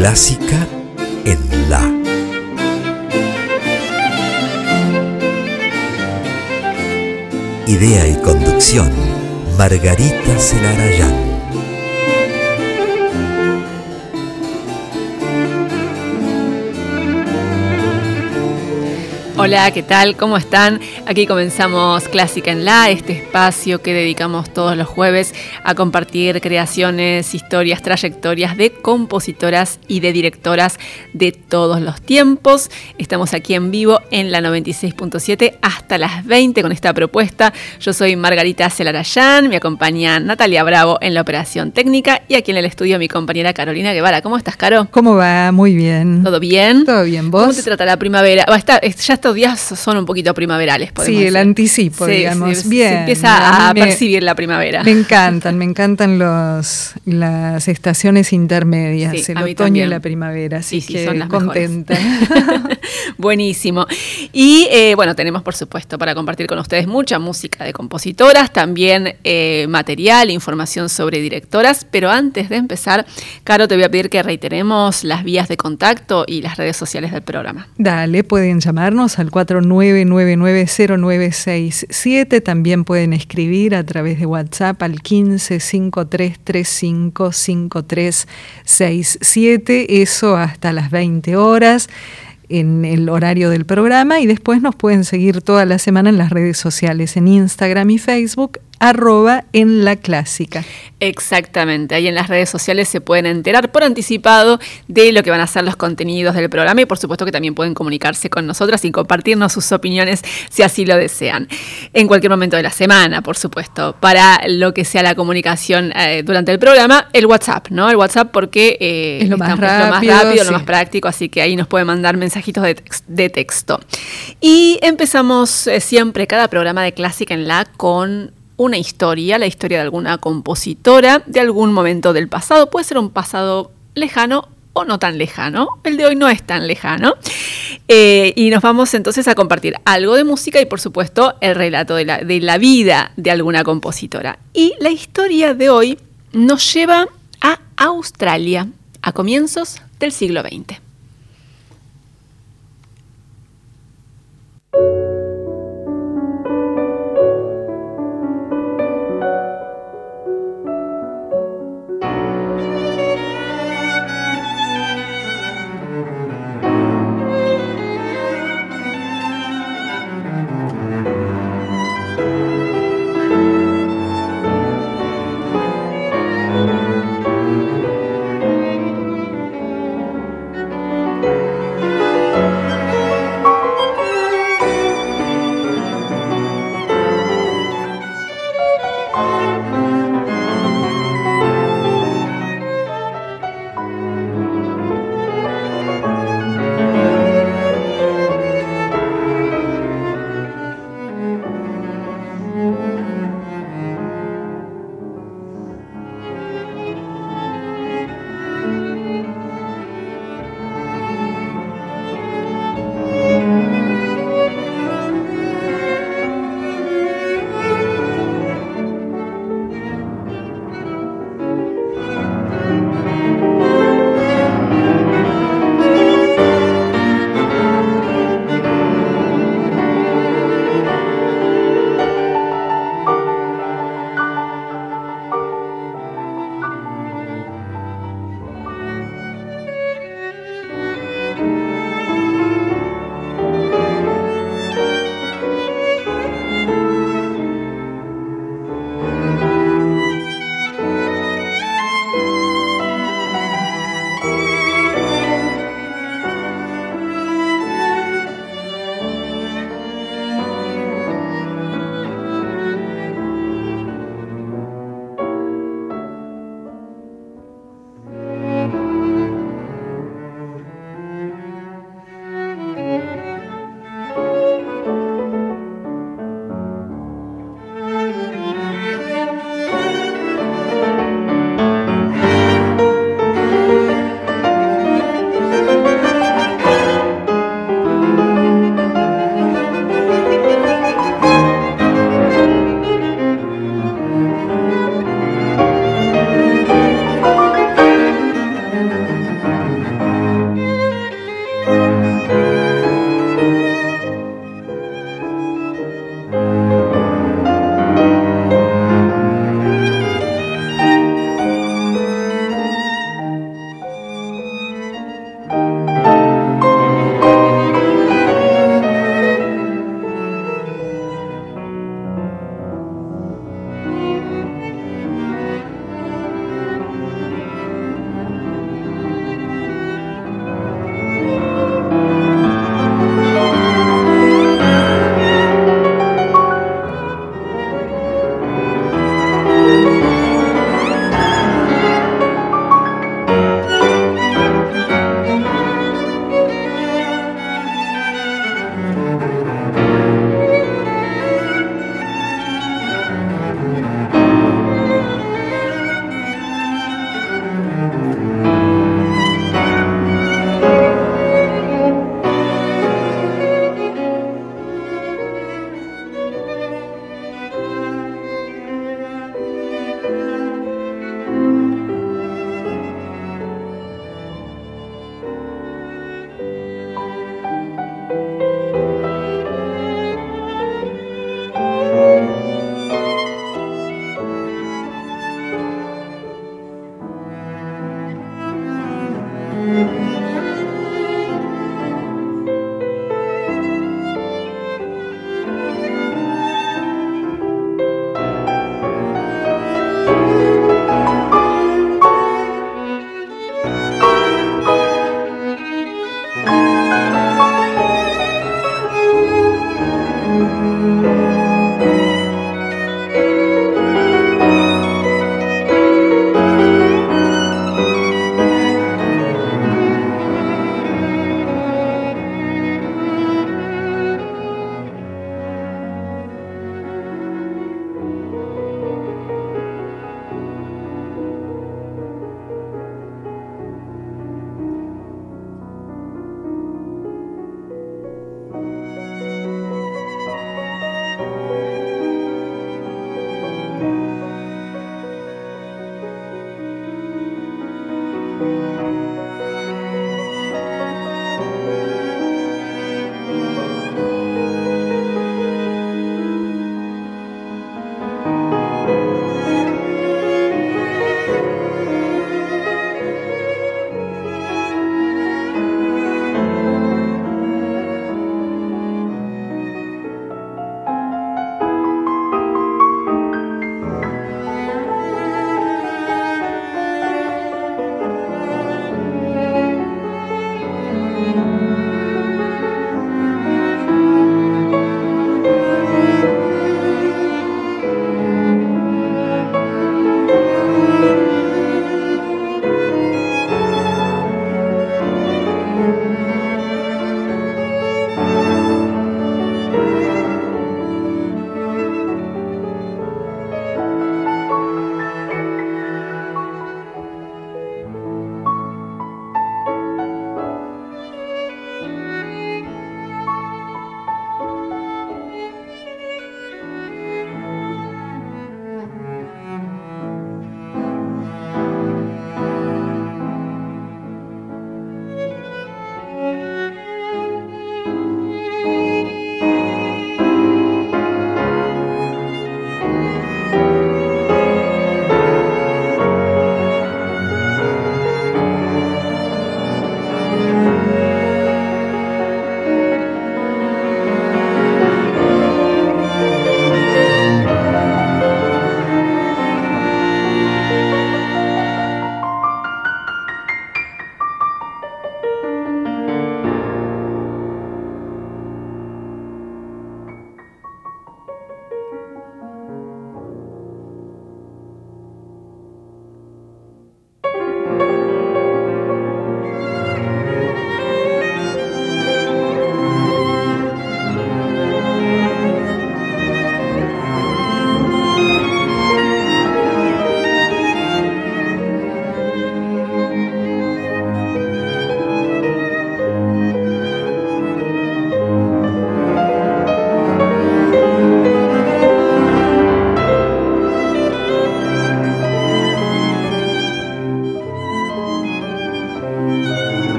Clásica en La. Idea y conducción, Margarita Celarayán. Hola, ¿qué tal? ¿Cómo están? Aquí comenzamos Clásica en La, este espacio que dedicamos todos los jueves a compartir creaciones, historias, trayectorias de compositoras y de directoras de todos los tiempos. Estamos aquí en vivo en la 96.7 hasta las 20 con esta propuesta. Yo soy Margarita Celarayán, me acompaña Natalia Bravo en la operación técnica y aquí en el estudio mi compañera Carolina Guevara. ¿Cómo estás, Caro? ¿Cómo va? Muy bien. ¿Todo bien? Todo bien, ¿vos? ¿Cómo te trata la primavera? ya está días son un poquito primaverales. Sí, el anticipo, digamos. Bien. Se empieza a, percibir la primavera. Me encantan, me encantan los, las estaciones intermedias, el otoño y la primavera, así que son las contenta. Buenísimo. Y eh, bueno, tenemos por supuesto para compartir con ustedes mucha música de compositoras, también eh, material, información sobre directoras, pero antes de empezar, Caro, te voy a pedir que reiteremos las vías de contacto y las redes sociales del programa. Dale, pueden llamarnos al 4 9990967. También pueden escribir a través de WhatsApp al 1553355367. Eso hasta las 20 horas en el horario del programa y después nos pueden seguir toda la semana en las redes sociales, en Instagram y Facebook arroba en la clásica. Exactamente, ahí en las redes sociales se pueden enterar por anticipado de lo que van a ser los contenidos del programa y por supuesto que también pueden comunicarse con nosotras y compartirnos sus opiniones si así lo desean. En cualquier momento de la semana, por supuesto, para lo que sea la comunicación eh, durante el programa, el WhatsApp, ¿no? El WhatsApp porque eh, es, lo más, rápido, lo más práctico, así que ahí nos pueden mandar mensajitos de, texto. Y empezamos eh, siempre cada programa de Clásica en la con una historia, la historia de alguna compositora de algún momento del pasado. Puede ser un pasado lejano o no tan lejano. El de hoy no es tan lejano. Eh, y nos vamos entonces a compartir algo de música y por supuesto el relato de la, de la vida de alguna compositora. Y la historia de hoy nos lleva a Australia, a comienzos del siglo XX.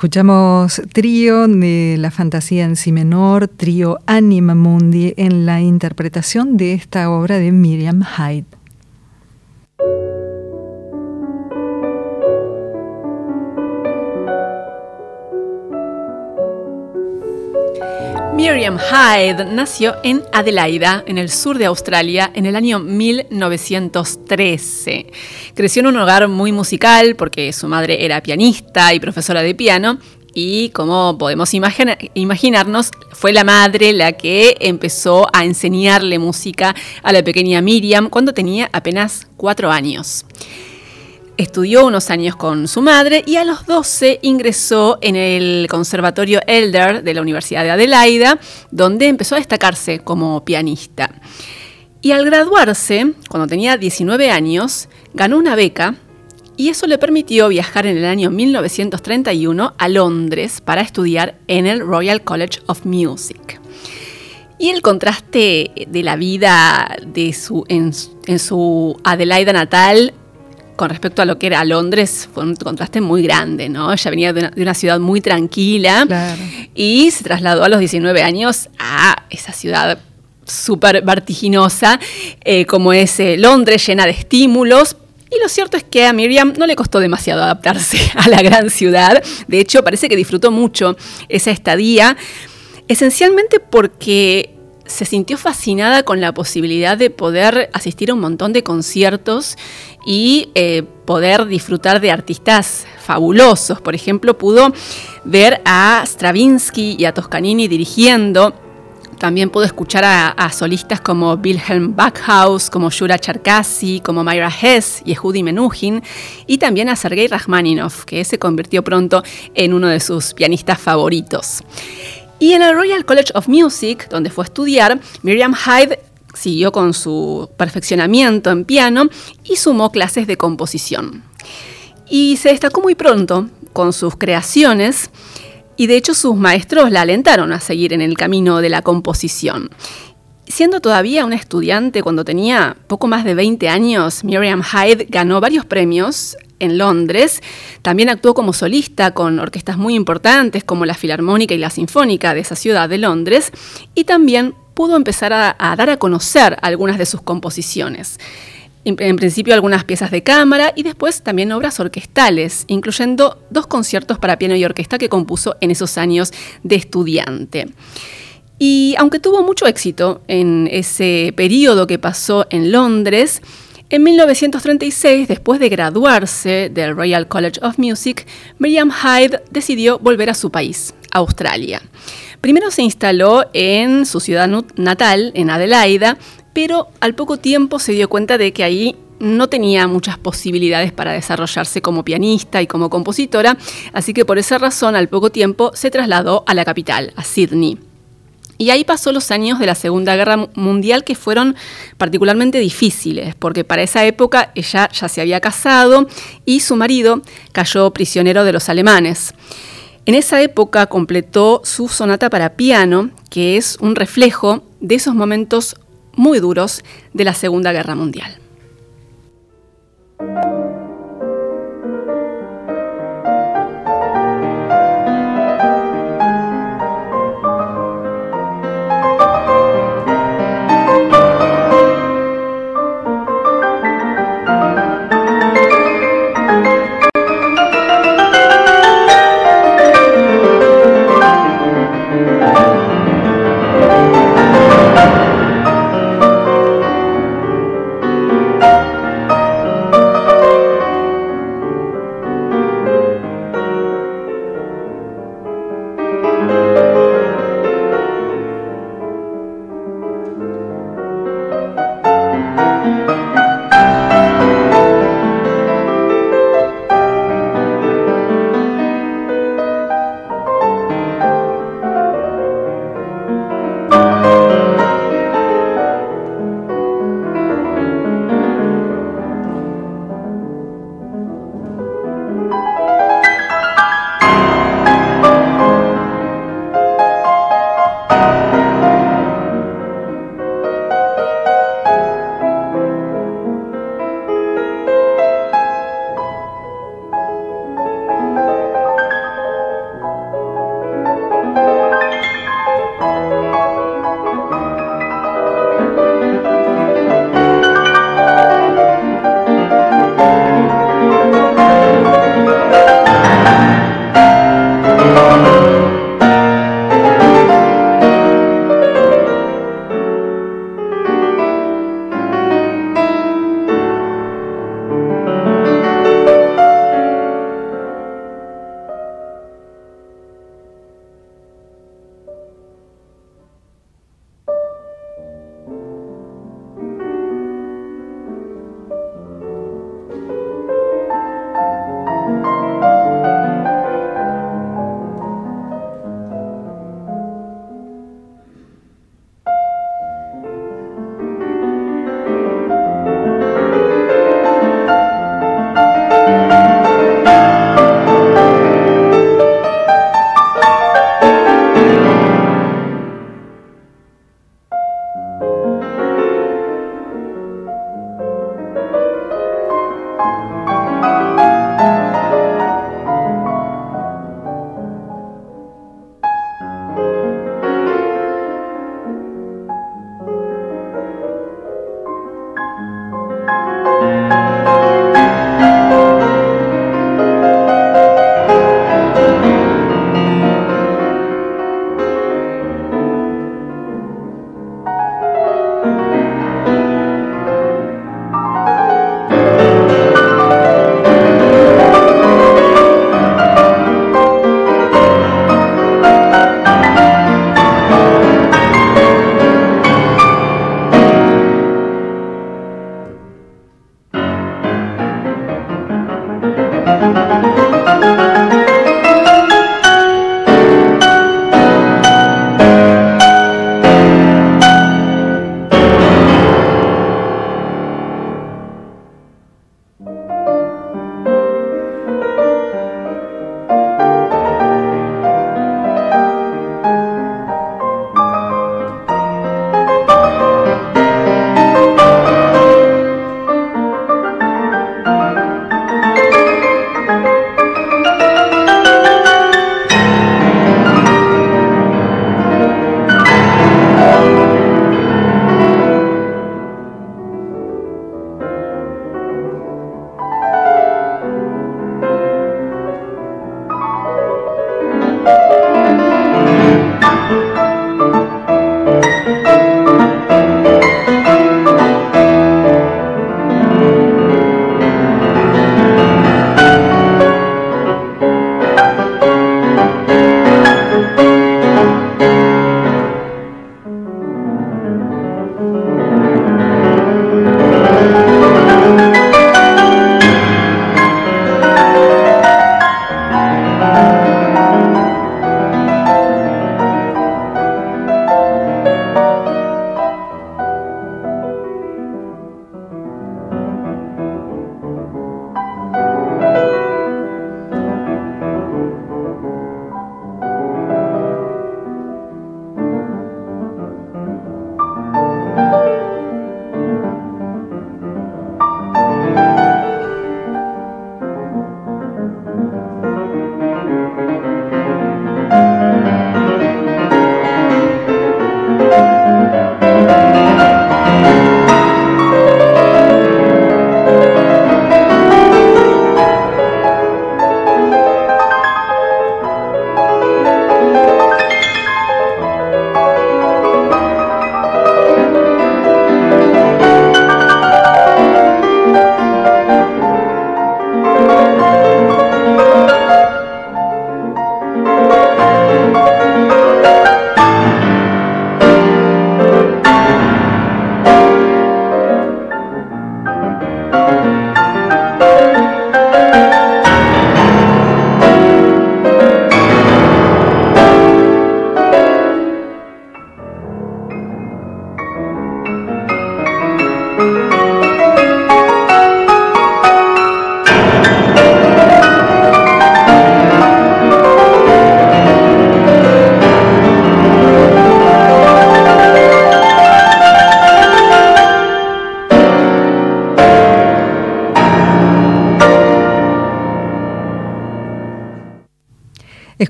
Escuchamos trío de la fantasía en si menor, trío Anima Mundi, en la interpretación de esta obra de Miriam Hyde. Hyde nació en Adelaida, en el sur de Australia, en el año 1913. Creció en un hogar muy musical porque su madre era pianista y profesora de piano y como podemos imaginarnos, fue la madre la que empezó a enseñarle música a la pequeña Miriam cuando tenía apenas cuatro años. Estudió unos años con su madre y a los 12 ingresó en el Conservatorio Elder de la Universidad de Adelaida, donde empezó a destacarse como pianista. Y al graduarse, cuando tenía 19 años, ganó una beca y eso le permitió viajar en el año 1931 a Londres para estudiar en el Royal College of Music. Y el contraste de la vida de su, en, en su Adelaida natal con respecto a lo que era Londres, fue un contraste muy grande, ¿no? Ella venía de una, ciudad muy tranquila y se trasladó a los 19 años a esa ciudad súper vertiginosa, eh, como es eh, Londres, llena de estímulos, y lo cierto es que a Miriam no le costó demasiado adaptarse a la gran ciudad. De hecho, parece que disfrutó mucho esa estadía, esencialmente porque se sintió fascinada con la posibilidad de poder asistir a un montón de conciertos y eh, poder disfrutar de artistas fabulosos. Por ejemplo, pudo ver a Stravinsky y a Toscanini dirigiendo. También pudo escuchar a, solistas como Wilhelm Backhaus, como Yura Cherkasy, como Myra Hess y Ehudi Menuhin, y también a Sergei Rachmaninoff, que se convirtió pronto en uno de sus pianistas favoritos. Y en el Royal College of Music, donde fue a estudiar, Miriam Hyde siguió con su perfeccionamiento en piano y sumó clases de composición. Y se destacó muy pronto con sus creaciones y de hecho sus maestros la alentaron a seguir en el camino de la composición. Siendo todavía una estudiante cuando tenía poco más de 20 años, Miriam Hyde ganó varios premios en Londres. También actuó como solista con orquestas muy importantes como la Filarmónica y la Sinfónica de esa ciudad de Londres y también pudo empezar a, dar a conocer algunas de sus composiciones. En, en, principio algunas piezas de cámara y después también obras orquestales, incluyendo dos conciertos para piano y orquesta que compuso en esos años de estudiante. Y aunque tuvo mucho éxito en ese periodo que pasó en Londres, en 1936, después de graduarse del Royal College of Music, Miriam Hyde decidió volver a su país, Australia. Primero se instaló en su ciudad natal, en Adelaida, pero al poco tiempo se dio cuenta de que ahí no tenía muchas posibilidades para desarrollarse como pianista y como compositora, así que por esa razón al poco tiempo se trasladó a la capital, a Sydney. Y ahí pasó los años de la Segunda Guerra Mundial que fueron particularmente difíciles, porque para esa época ella ya se había casado y su marido cayó prisionero de los alemanes. En esa época completó su sonata para piano, que es un reflejo de esos momentos muy duros de la Segunda Guerra Mundial.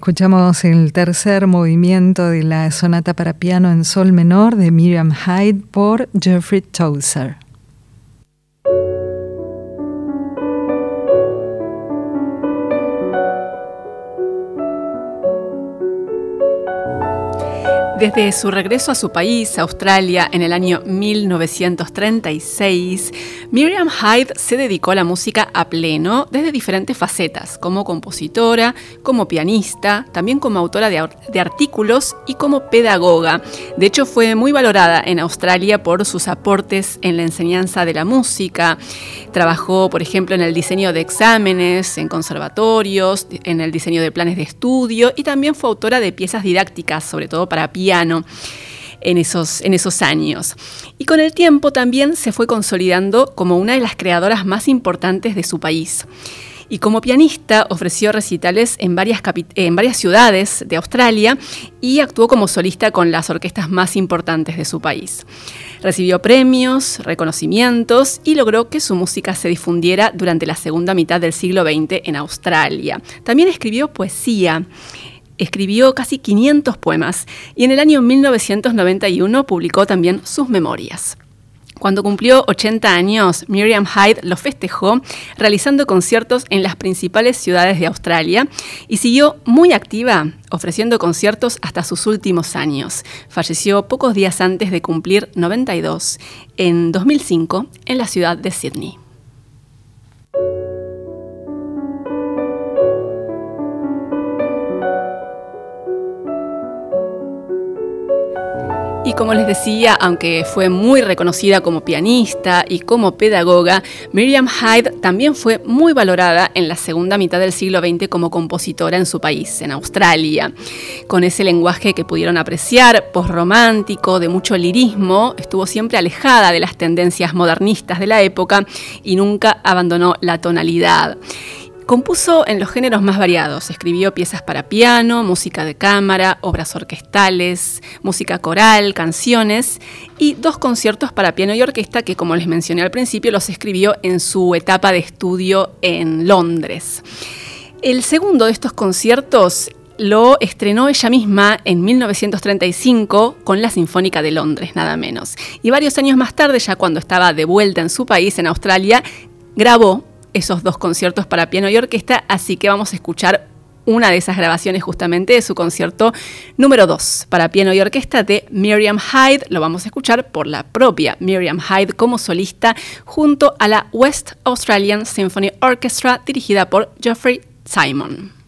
Escuchamos el tercer movimiento de la sonata para piano en sol menor de Miriam Hyde por Jeffrey Tozer. Desde su regreso a su país, Australia, en el año 1936, Miriam Hyde se dedicó a la música a pleno desde diferentes facetas, como compositora, como pianista, también como autora de, artículos y como pedagoga. De hecho, fue muy valorada en Australia por sus aportes en la enseñanza de la música. Trabajó, por ejemplo, en el diseño de exámenes, en conservatorios, en el diseño de planes de estudio y también fue autora de piezas didácticas, sobre todo para piano en esos, años. Y con el tiempo también se fue consolidando como una de las creadoras más importantes de su país. Y como pianista ofreció recitales en varias ciudades de Australia y actuó como solista con las orquestas más importantes de su país. Recibió premios, reconocimientos y logró que su música se difundiera durante la segunda mitad del siglo XX en Australia. También escribió poesía escribió casi 500 poemas y en el año 1991 publicó también sus memorias. Cuando cumplió 80 años, Miriam Hyde lo festejó realizando conciertos en las principales ciudades de Australia y siguió muy activa ofreciendo conciertos hasta sus últimos años. Falleció pocos días antes de cumplir 92 en 2005 en la ciudad de Sydney. Y como les decía, aunque fue muy reconocida como pianista y como pedagoga, Miriam Hyde también fue muy valorada en la segunda mitad del siglo XX como compositora en su país, en Australia. Con ese lenguaje que pudieron apreciar, posromántico, de mucho lirismo, estuvo siempre alejada de las tendencias modernistas de la época y nunca abandonó la tonalidad. Compuso en los géneros más variados, escribió piezas para piano, música de cámara, obras orquestales, música coral, canciones y dos conciertos para piano y orquesta que, como les mencioné al principio, los escribió en su etapa de estudio en Londres. El segundo de estos conciertos lo estrenó ella misma en 1935 con la Sinfónica de Londres, nada menos. Y varios años más tarde, ya cuando estaba de vuelta en su país, en Australia, grabó esos dos conciertos para piano y orquesta, así que vamos a escuchar una de esas grabaciones justamente de su concierto número 2 para piano y orquesta de Miriam Hyde. Lo vamos a escuchar por la propia Miriam Hyde como solista junto a la West Australian Symphony Orchestra dirigida por Geoffrey Simon.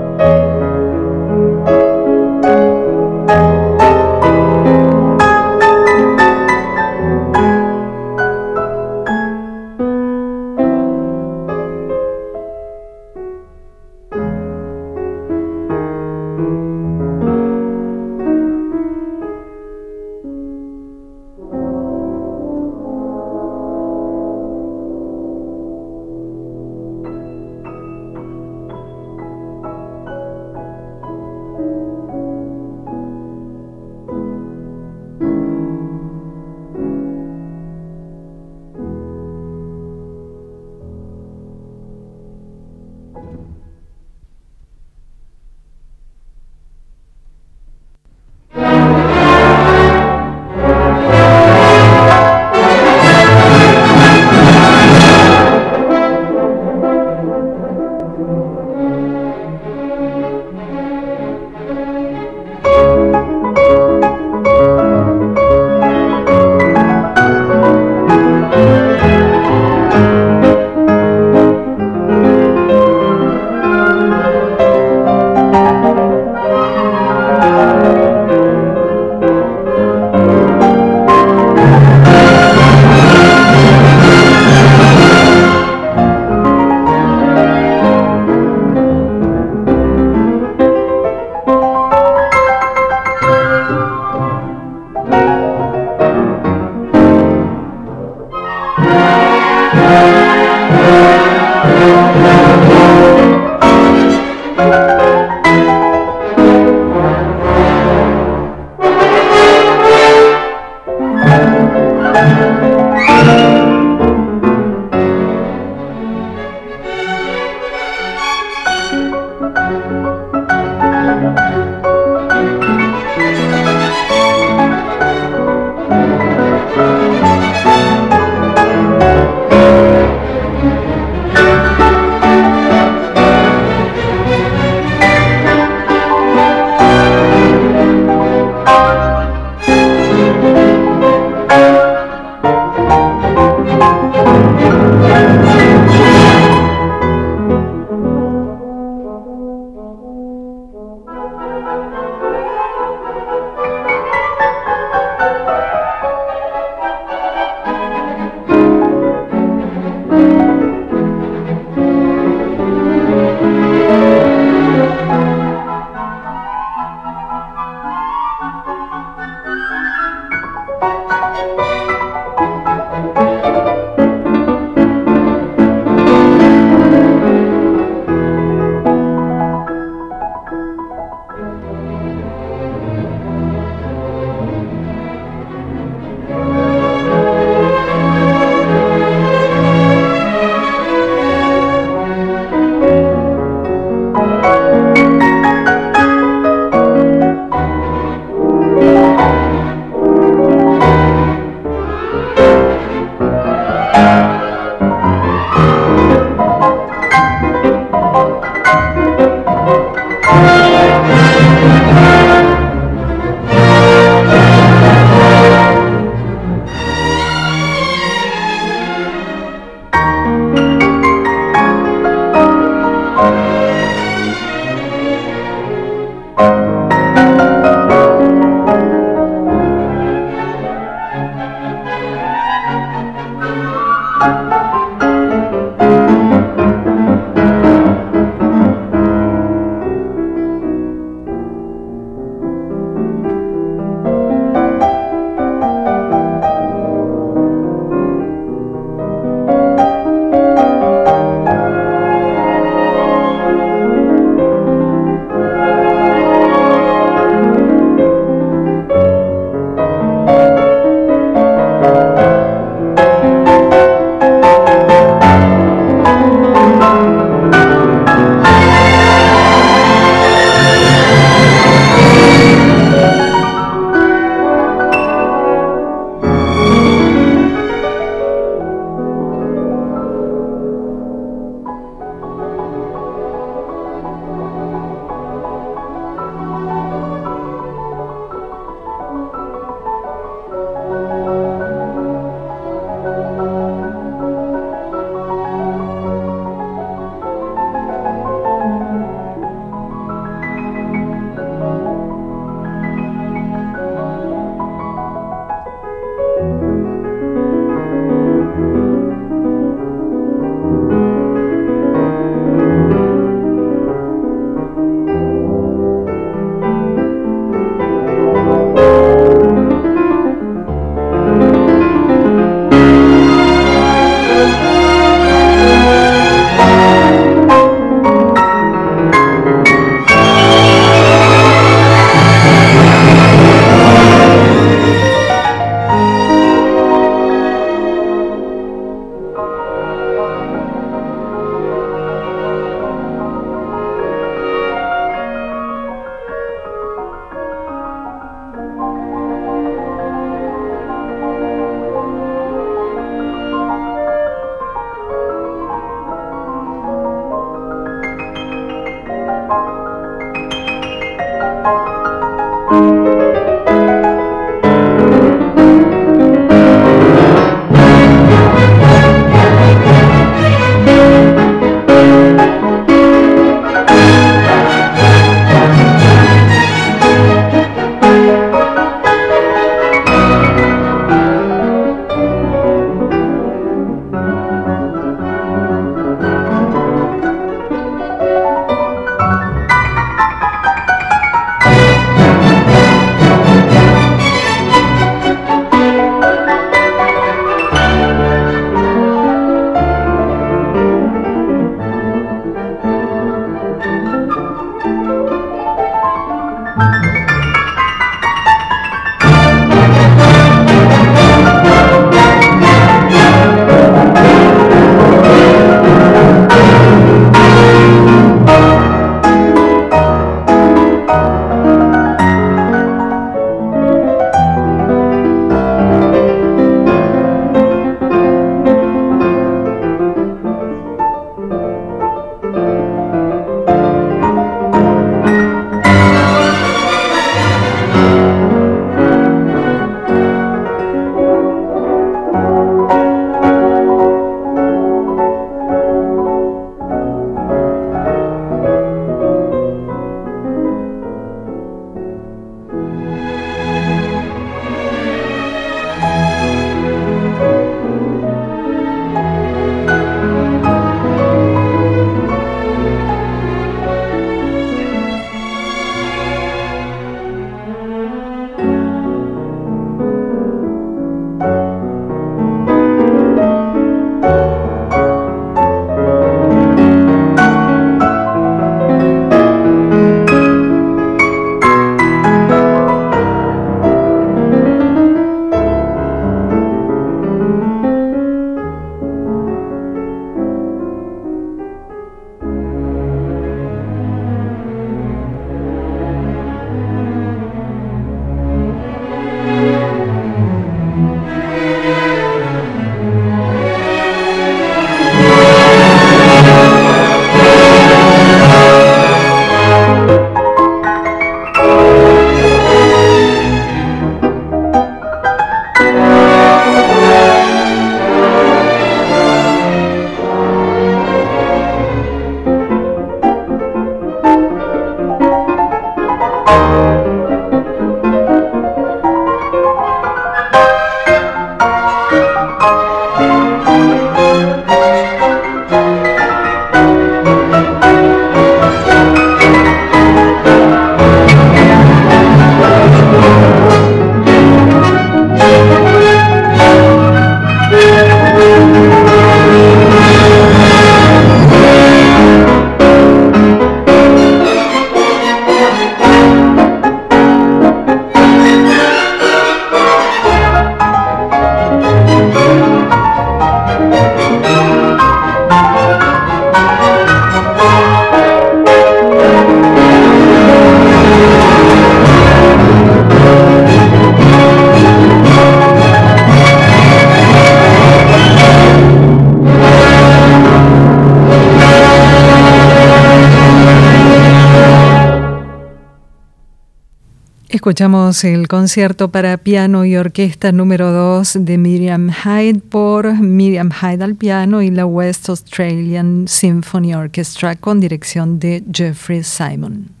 Escuchamos el concierto para piano y orquesta número 2 de Miriam Hyde por Miriam Hyde al piano y la West Australian Symphony Orchestra con dirección de Jeffrey Simon.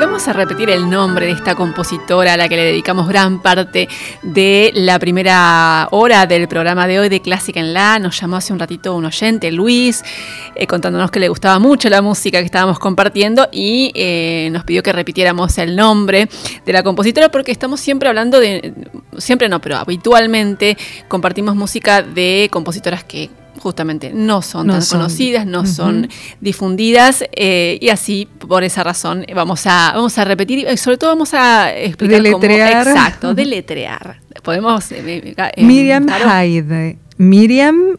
Vamos a repetir el nombre de esta compositora a la que le dedicamos gran parte de la primera hora del programa de hoy de Clásica en La. Nos llamó hace un ratito un oyente, Luis, eh, contándonos que le gustaba mucho la música que estábamos compartiendo y eh, nos pidió que repitiéramos el nombre de la compositora porque estamos siempre hablando de, siempre no, pero habitualmente compartimos música de compositoras que justamente no son tan conocidas, no son difundidas y así por esa razón vamos a vamos a repetir y sobre todo vamos a explicar deletrear. cómo exacto, deletrear. Podemos Miriam Hyde, Miriam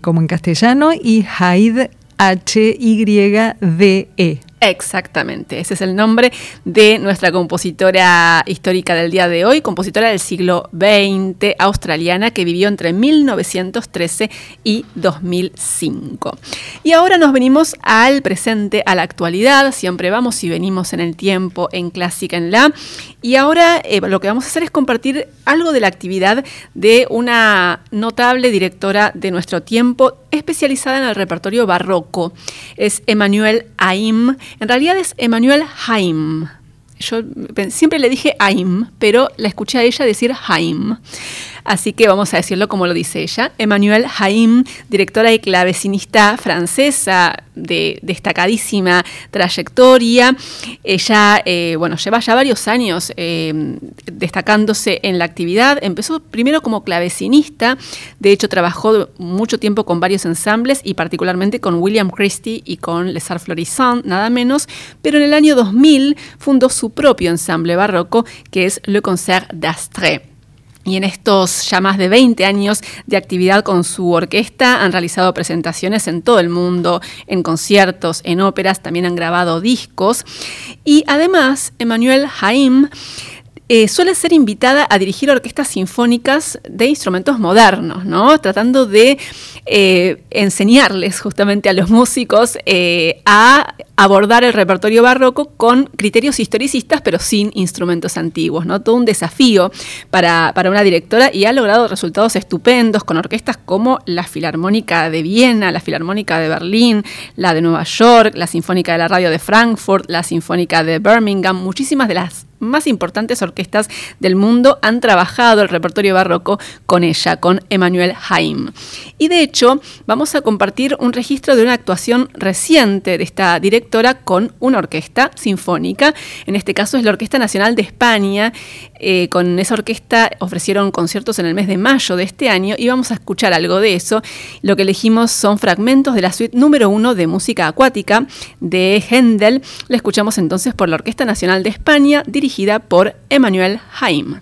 como en castellano y Hyde H Y D E. Exactamente, ese es el nombre de nuestra compositora histórica del día de hoy, compositora del siglo XX australiana que vivió entre 1913 y 2005. Y ahora nos venimos al presente, a la actualidad, siempre vamos y venimos en el tiempo en Clásica en La. Y ahora eh, lo que vamos a hacer es compartir algo de la actividad de una notable directora de nuestro tiempo especializada en el repertorio barroco. Es Emmanuel Aim. En realidad es Emmanuel Haim. Yo siempre le dije Aim, pero la escuché a ella decir Haim. Así que vamos a decirlo como lo dice ella. Emmanuel Haim, directora y clavecinista francesa de destacadísima trayectoria. Ella, eh, bueno, lleva ya varios años eh, destacándose en la actividad. Empezó primero como clavecinista, de hecho trabajó mucho tiempo con varios ensambles y particularmente con William Christie y con Les Arts nada menos, pero en el año 2000 fundó su propio ensamble barroco que es Le Concert d'Astre. Y en estos ya más de 20 años de actividad con su orquesta han realizado presentaciones en todo el mundo, en conciertos, en óperas, también han grabado discos. Y además, Emmanuel Haim eh, suele ser invitada a dirigir orquestas sinfónicas de instrumentos modernos, ¿no? Tratando de eh, enseñarles justamente a los músicos eh, a abordar el repertorio barroco con criterios historicistas, pero sin instrumentos antiguos, ¿no? Todo un desafío para, para una directora y ha logrado resultados estupendos con orquestas como la Filarmónica de Viena, la Filarmónica de Berlín, la de Nueva York, la Sinfónica de la Radio de Frankfurt, la Sinfónica de Birmingham, muchísimas de las más importantes orquestas del mundo han trabajado el repertorio barroco con ella, con Emmanuel Haim. Y de hecho, vamos a compartir un registro de una actuación reciente de esta directora con una orquesta sinfónica. En este caso es la Orquesta Nacional de España. Eh, con esa orquesta ofrecieron conciertos en el mes de mayo de este año y vamos a escuchar algo de eso. Lo que elegimos son fragmentos de la suite número uno de música acuática de Händel. La escuchamos entonces por la Orquesta Nacional de España, dirigida por Emmanuel Haim.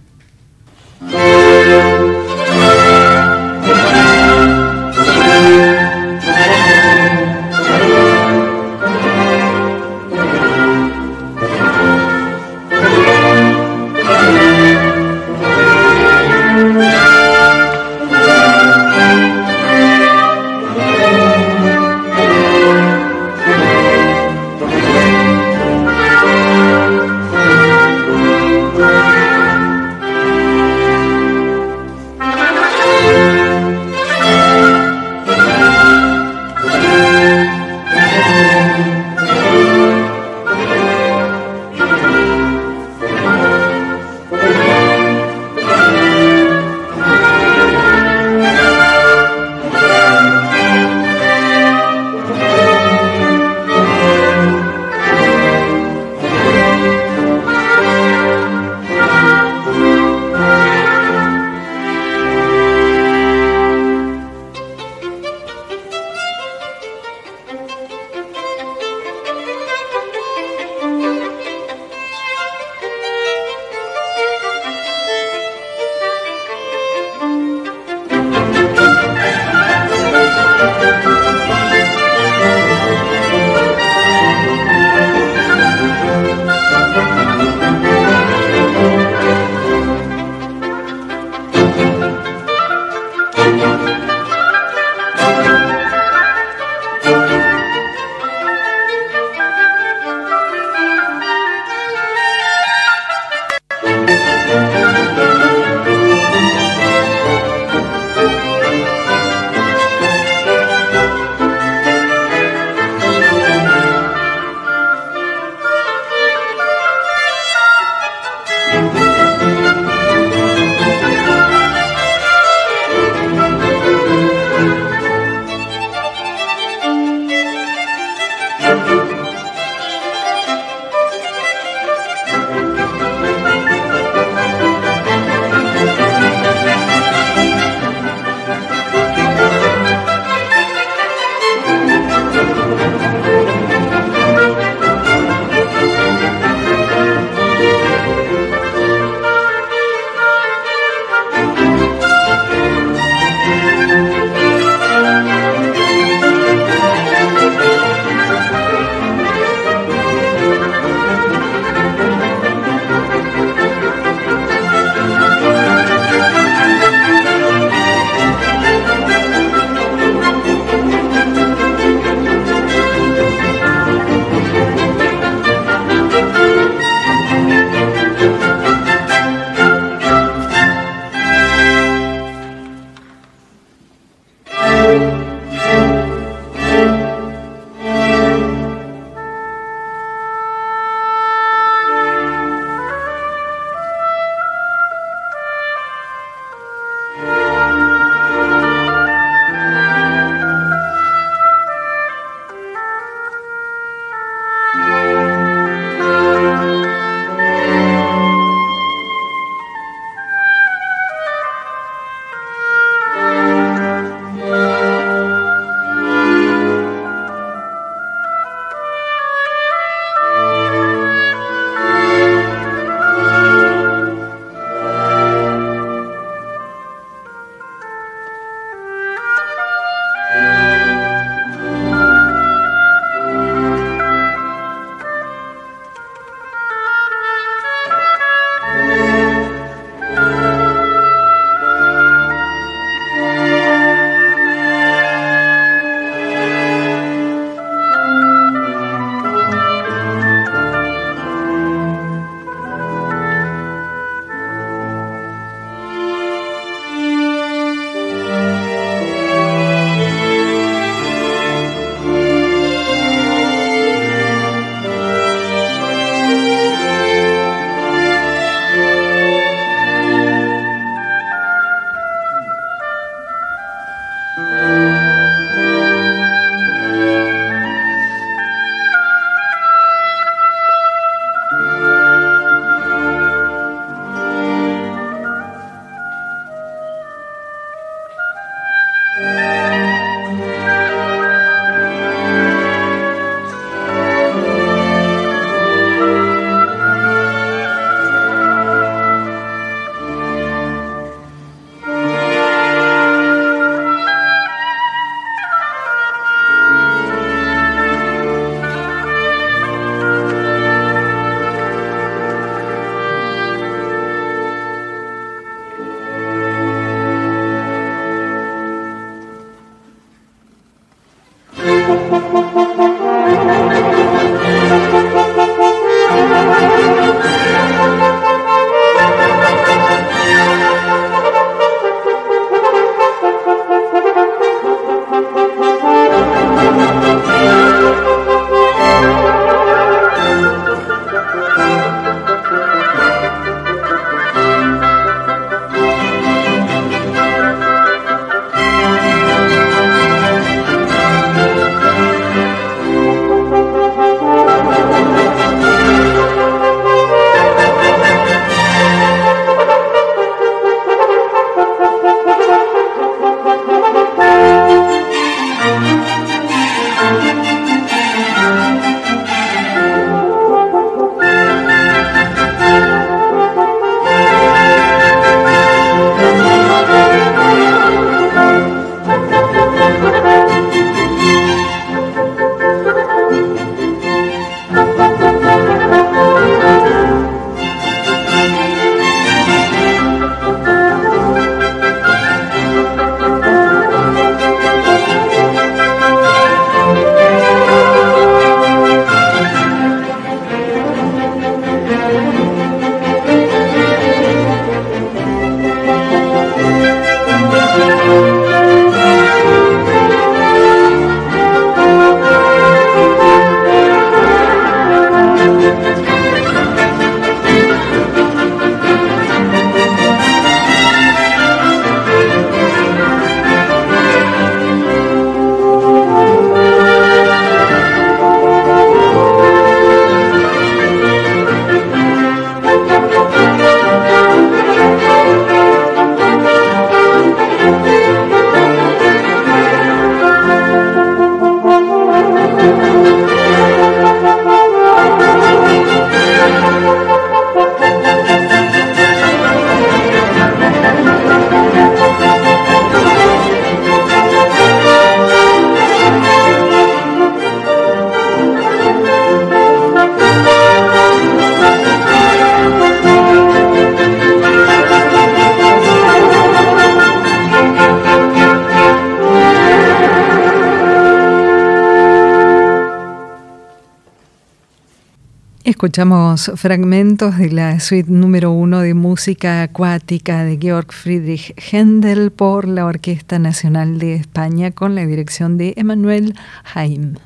Escuchamos fragmentos de la suite número uno de música acuática de Georg Friedrich Händel por la Orquesta Nacional de España con la dirección de Emmanuel Haim.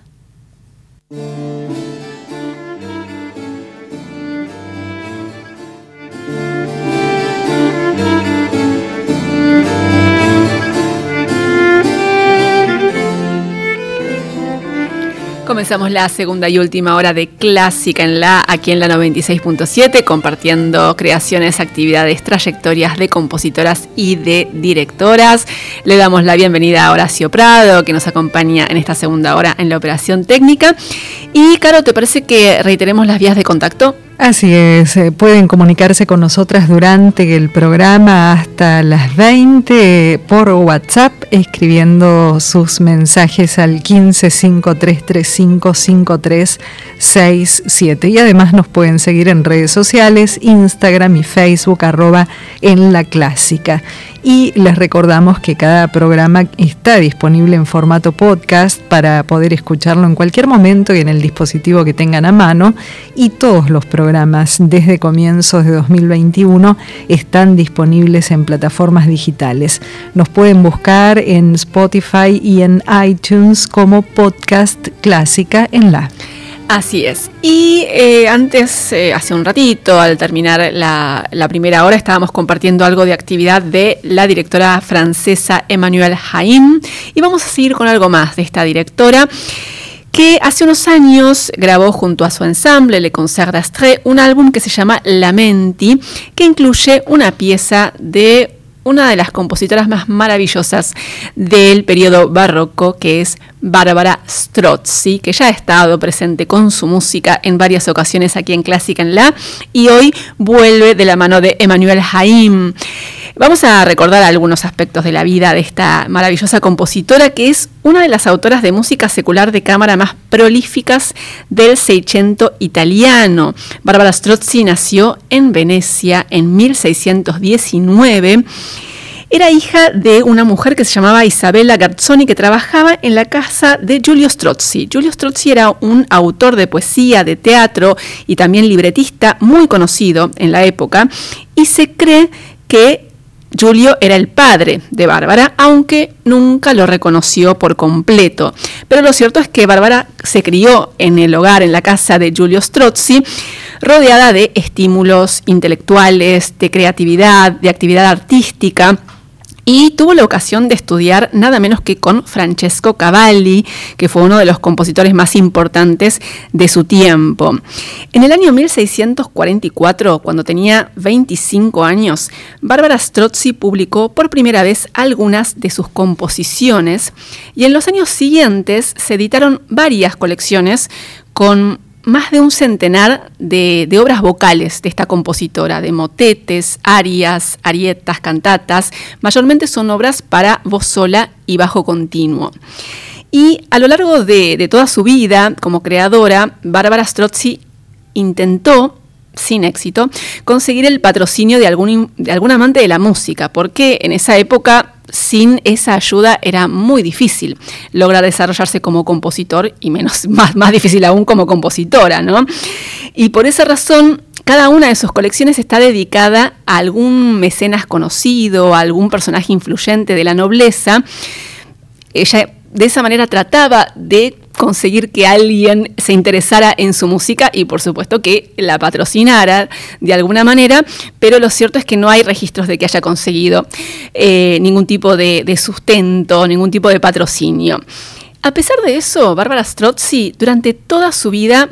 Comenzamos la segunda y última hora de Clásica en la, aquí en la 96.7, compartiendo creaciones, actividades, trayectorias de compositoras y de directoras. Le damos la bienvenida a Horacio Prado, que nos acompaña en esta segunda hora en la operación técnica. Y, Caro, ¿te parece que reiteremos las vías de contacto? Así es, eh, pueden comunicarse con nosotras durante el programa hasta las 20 por WhatsApp escribiendo sus mensajes al 1553355367 y además nos pueden seguir en redes sociales, Instagram y Facebook arroba en la clásica. Y les recordamos que cada programa está disponible en formato podcast para poder escucharlo en cualquier momento y en el dispositivo que tengan a mano. Y todos los programas desde comienzos de 2021 están disponibles en plataformas digitales. Nos pueden buscar en Spotify y en iTunes como podcast clásica en la. Así es. Y eh, antes, eh, hace un ratito, al terminar la, primera hora, estábamos compartiendo algo de actividad de la directora francesa Emmanuelle Haim. Y vamos a seguir con algo más de esta directora que hace unos años grabó junto a su ensamble Le Concert d'Astre un álbum que se llama Lamenti, que incluye una pieza de una de las compositoras más maravillosas del periodo barroco, que es Bárbara Strozzi, que ya ha estado presente con su música en varias ocasiones aquí en Clásica en La, y hoy vuelve de la mano de Emmanuel Haim. Vamos a recordar algunos aspectos de la vida de esta maravillosa compositora, que es una de las autoras de música secular de cámara más prolíficas del Seicento italiano. Bárbara Strozzi nació en Venecia en 1619 era hija de una mujer que se llamaba Isabella Garzoni que trabajaba en la casa de Giulio Strozzi. Giulio Strozzi era un autor de poesía, de teatro y también libretista muy conocido en la época y se cree que Giulio era el padre de Bárbara, aunque nunca lo reconoció por completo. Pero lo cierto es que Bárbara se crió en el hogar, en la casa de Giulio Strozzi, rodeada de estímulos intelectuales, de creatividad, de actividad artística y tuvo la ocasión de estudiar nada menos que con Francesco Cavalli, que fue uno de los compositores más importantes de su tiempo. En el año 1644, cuando tenía 25 años, Bárbara Strozzi publicó por primera vez algunas de sus composiciones y en los años siguientes se editaron varias colecciones con más de un centenar de, obras vocales de esta compositora, de motetes, arias, arietas, cantatas. Mayormente son obras para voz sola y bajo continuo. Y a lo largo de, toda su vida como creadora, Bárbara Strozzi intentó sin éxito, conseguir el patrocinio de algún, de algún amante de la música, porque en esa época sin esa ayuda era muy difícil lograr desarrollarse como compositor y menos, más, más difícil aún como compositora, ¿no? Y por esa razón cada una de sus colecciones está dedicada a algún mecenas conocido, a algún personaje influyente de la nobleza. Ella de esa manera trataba de conseguir que alguien se interesara en su música y por supuesto que la patrocinara de alguna manera, pero lo cierto es que no hay registros de que haya conseguido eh, ningún tipo de, de sustento, ningún tipo de patrocinio. A pesar de eso, Bárbara Strozzi durante toda su vida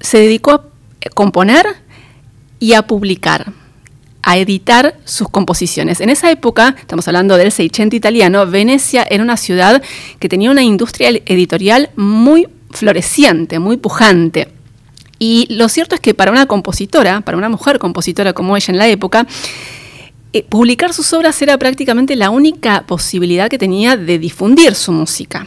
se dedicó a componer y a publicar a editar sus composiciones. En esa época, estamos hablando del Seicento italiano, Venecia era una ciudad que tenía una industria editorial muy floreciente, muy pujante. Y lo cierto es que para una compositora, para una mujer compositora como ella en la época, eh, publicar sus obras era prácticamente la única posibilidad que tenía de difundir su música.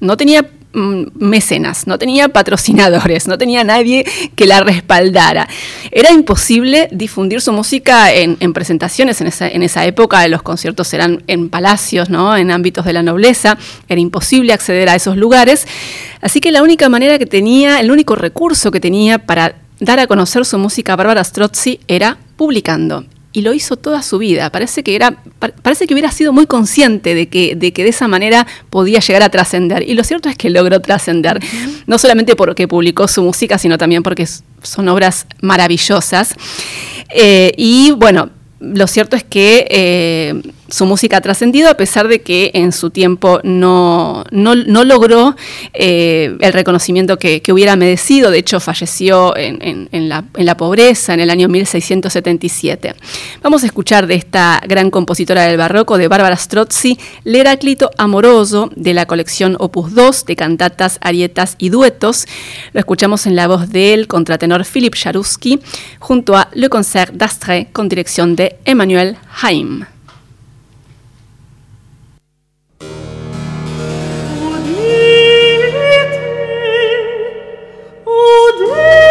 No tenía mecenas, no tenía patrocinadores, no tenía nadie que la respaldara. Era imposible difundir su música en, presentaciones en esa, época, los conciertos eran en palacios, ¿no? en ámbitos de la nobleza, era imposible acceder a esos lugares. Así que la única manera que tenía, el único recurso que tenía para dar a conocer su música Bárbara Strozzi era publicando y lo hizo toda su vida. Parece que era, parece que hubiera sido muy consciente de que, de que de esa manera podía llegar a trascender. Y lo cierto es que logró trascender, no solamente porque publicó su música, sino también porque son obras maravillosas. Eh, y bueno, lo cierto es que eh, su música ha trascendido a pesar de que en su tiempo no, no, logró eh, el reconocimiento que, hubiera merecido. De hecho, falleció en, la, en, la, pobreza en el año 1677. Vamos a escuchar de esta gran compositora del barroco, de Bárbara Strozzi, L'Heráclito Amoroso, de la colección Opus 2 de cantatas, arietas y duetos. Lo escuchamos en la voz del contratenor Philip Jaruski junto a Le Concert d'Astre con dirección de Emmanuel Haim. Oh.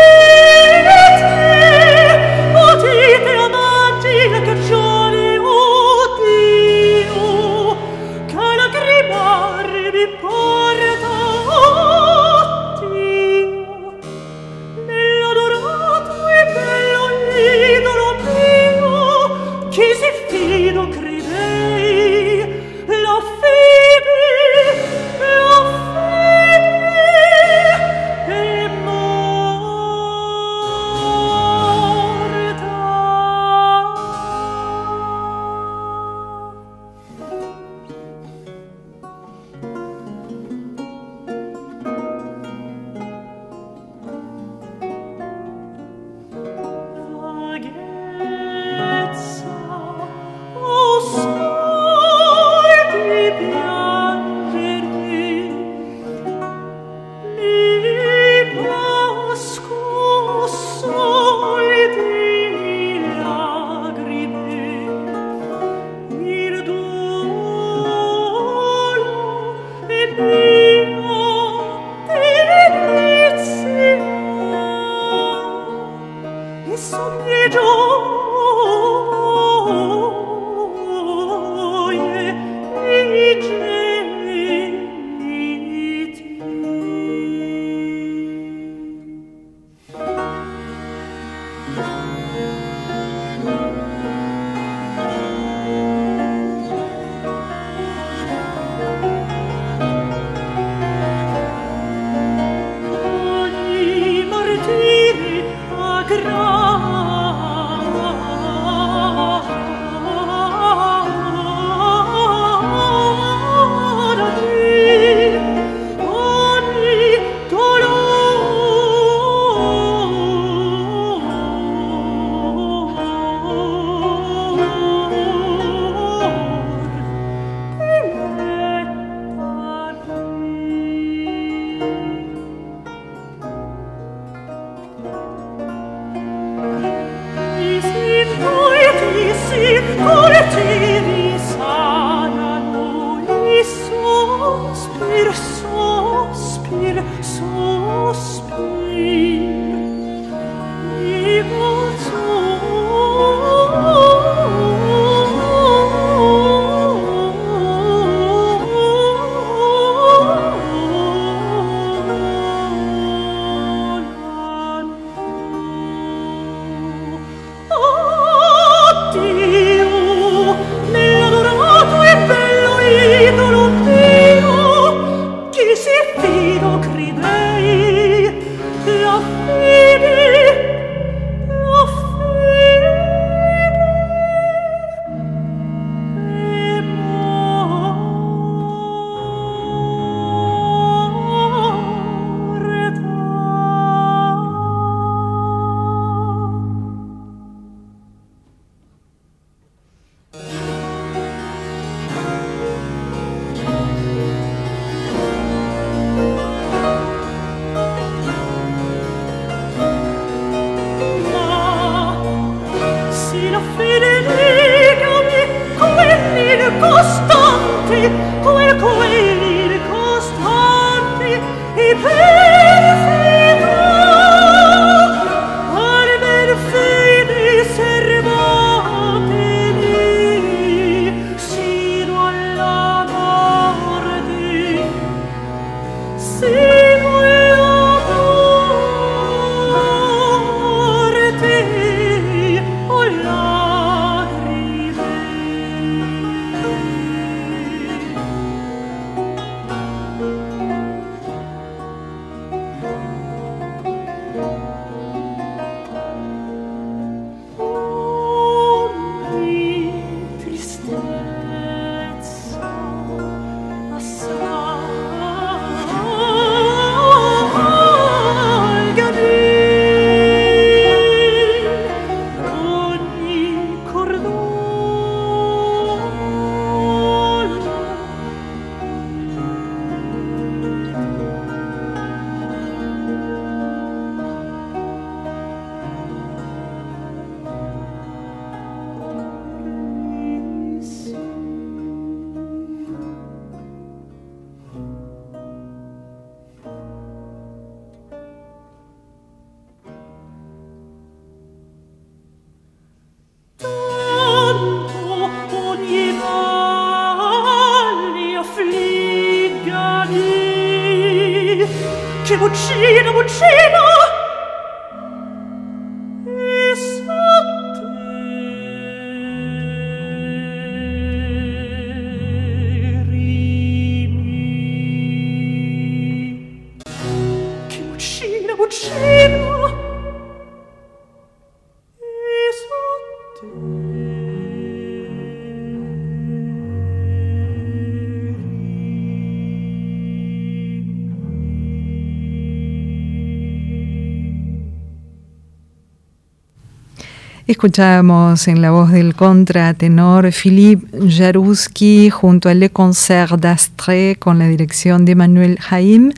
Escuchamos en la voz del contratenor Philippe Jaruski junto al Le Concert d'Astre con la dirección de Manuel Jaim,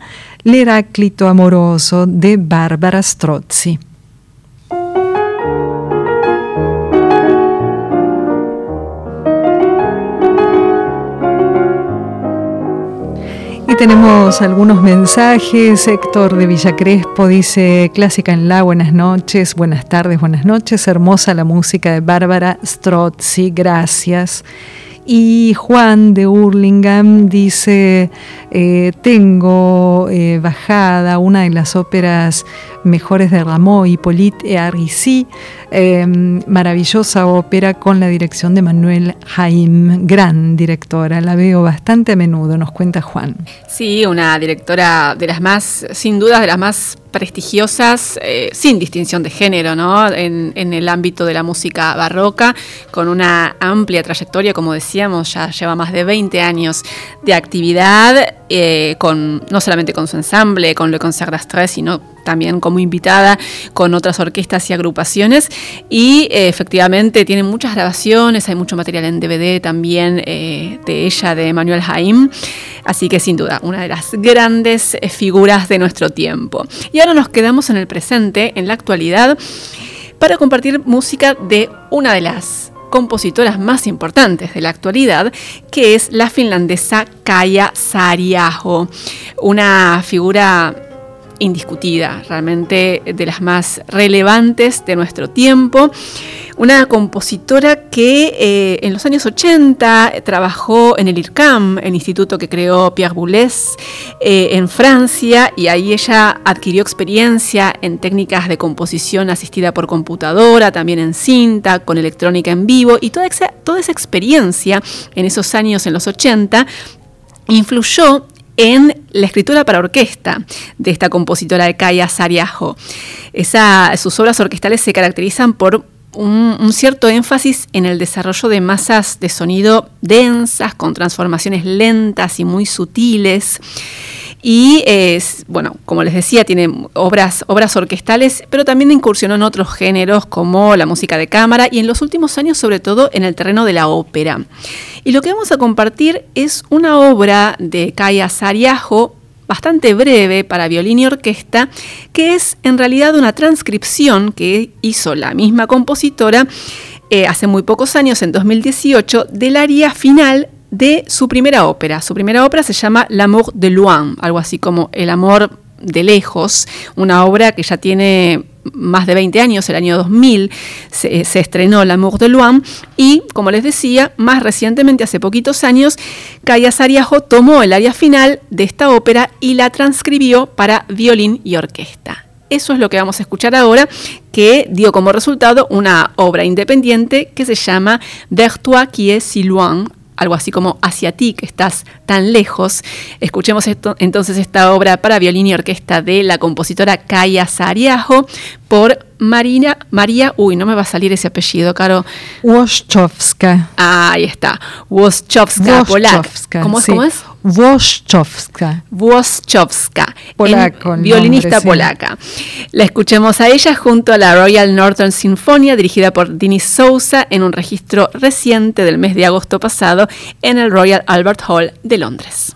L'Heráclito Amoroso de Bárbara Strozzi. Tenemos algunos mensajes. Héctor de Villa Crespo dice, Clásica en la, buenas noches, buenas tardes, buenas noches. Hermosa la música de Bárbara Strozzi, gracias. Y Juan de Hurlingham dice, eh, tengo eh, bajada una de las óperas mejores de Rameau, Hippolyte et Aricie, em, maravillosa ópera con la dirección de Manuel Jaim, gran directora, la veo bastante a menudo, nos cuenta Juan. Sí, una directora de las más, sin dudas, de las más prestigiosas, eh, sin distinción de género, ¿no? En, el ámbito de la música barroca, con una amplia trayectoria, como decíamos, ya lleva más de 20 años de actividad, eh, con, no solamente con su ensamble, con Le Concert d'Astre, sino también como invitada con otras orquestas y agrupaciones. Y eh, efectivamente tiene muchas grabaciones, hay mucho material en DVD también de ella, de Manuel Jaim. Así que sin duda, una de las grandes eh, figuras de nuestro tiempo. Y ahora nos quedamos en el presente, en la actualidad, para compartir música de una de las compositoras más importantes de la actualidad, que es la finlandesa Kaya Sariaho, una figura indiscutida, realmente de las más relevantes de nuestro tiempo. Una compositora que eh, en los años 80 trabajó en el IRCAM, el instituto que creó Pierre Boulez eh, en Francia, y ahí ella adquirió experiencia en técnicas de composición asistida por computadora, también en cinta, con electrónica en vivo, y toda esa, toda esa experiencia en esos años, en los 80, influyó en la escritura para orquesta de esta compositora de Kaya Sariajo. sus obras orquestales se caracterizan por un, cierto énfasis en el desarrollo de masas de sonido densas, con transformaciones lentas y muy sutiles. Y es, bueno, como les decía, tiene obras, obras orquestales, pero también incursionó en otros géneros como la música de cámara y en los últimos años sobre todo en el terreno de la ópera. Y lo que vamos a compartir es una obra de Kaya Sariajo, bastante breve para violín y orquesta, que es en realidad una transcripción que hizo la misma compositora eh, hace muy pocos años, en 2018, del aria final de su primera ópera. Su primera ópera se llama L'amour de loin, algo así como El amor de lejos, una obra que ya tiene más de 20 años, el año 2000, se, estrenó L'amour de Loin y, como les decía, más recientemente, hace poquitos años, Kaya Sariajo tomó el área final de esta ópera y la transcribió para violín y orquesta. Eso es lo que vamos a escuchar ahora, que dio como resultado una obra independiente que se llama Vers qui es si loin, algo así como hacia ti que estás tan lejos. Escuchemos esto, entonces esta obra para violín y orquesta de la compositora Kaya Sariajo por Marina, María, uy, no me va a salir ese apellido, Caro. Woszczowska. ahí está. Woszczowska, polaca. ¿Cómo, ¿Cómo, es? Polaco. Violinista polaca. La escuchemos a ella junto a la Royal Northern Sinfonia, dirigida por Denis Sousa, en un registro reciente del mes de agosto pasado en el Royal Albert Hall de Londres.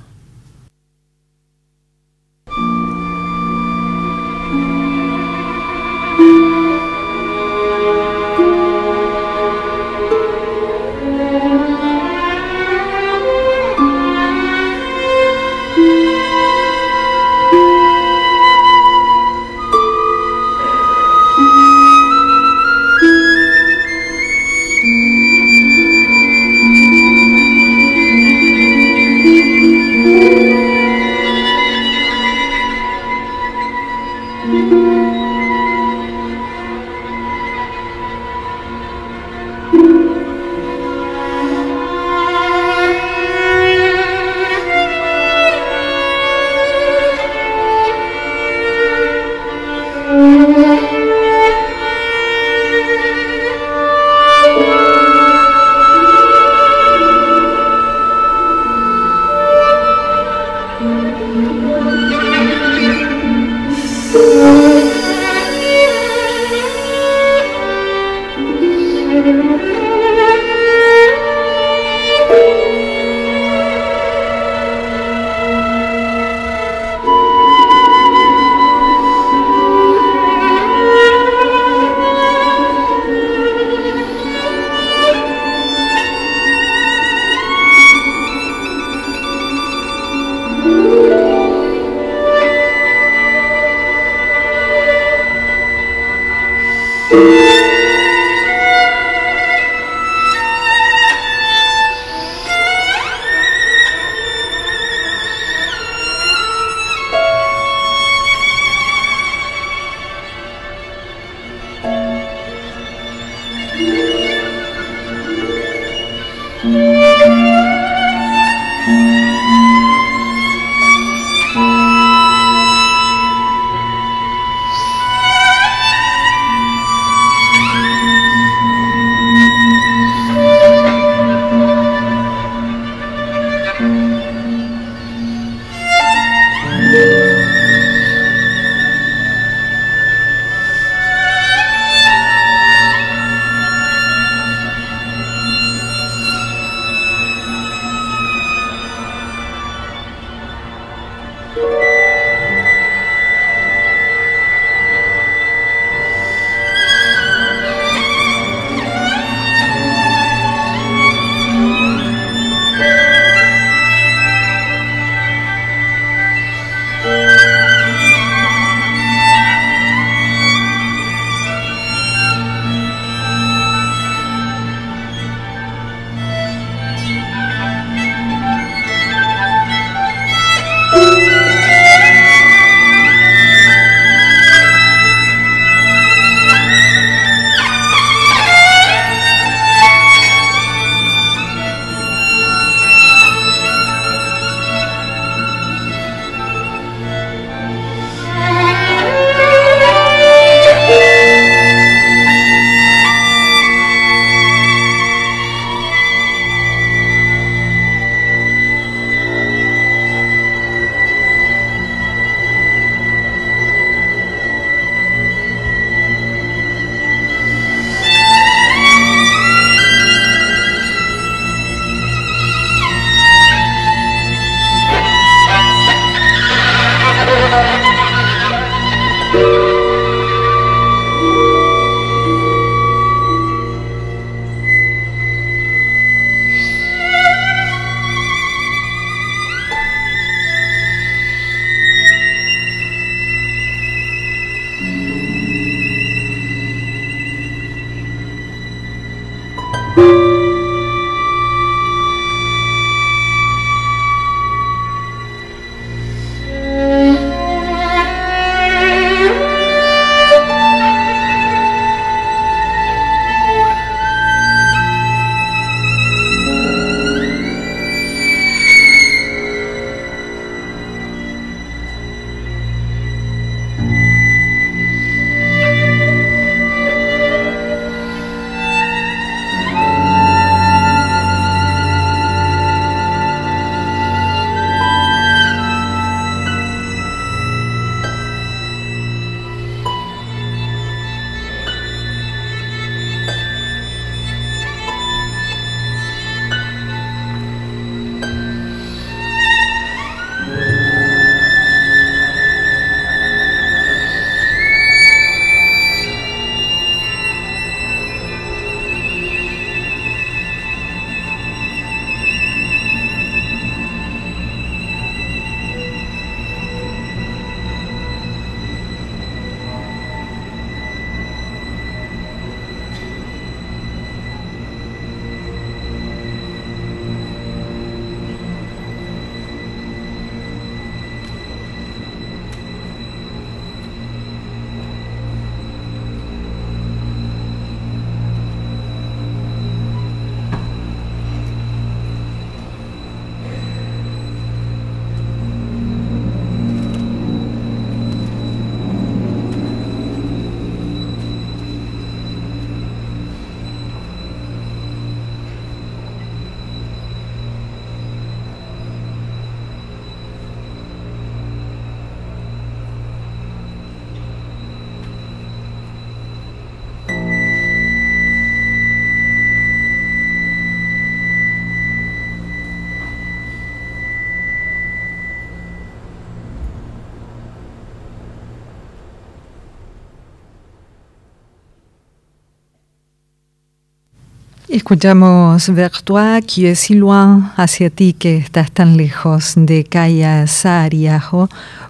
Escuchamos Vers toi qui es si loin, hacia ti que estás tan lejos, de Kaya Sariajo,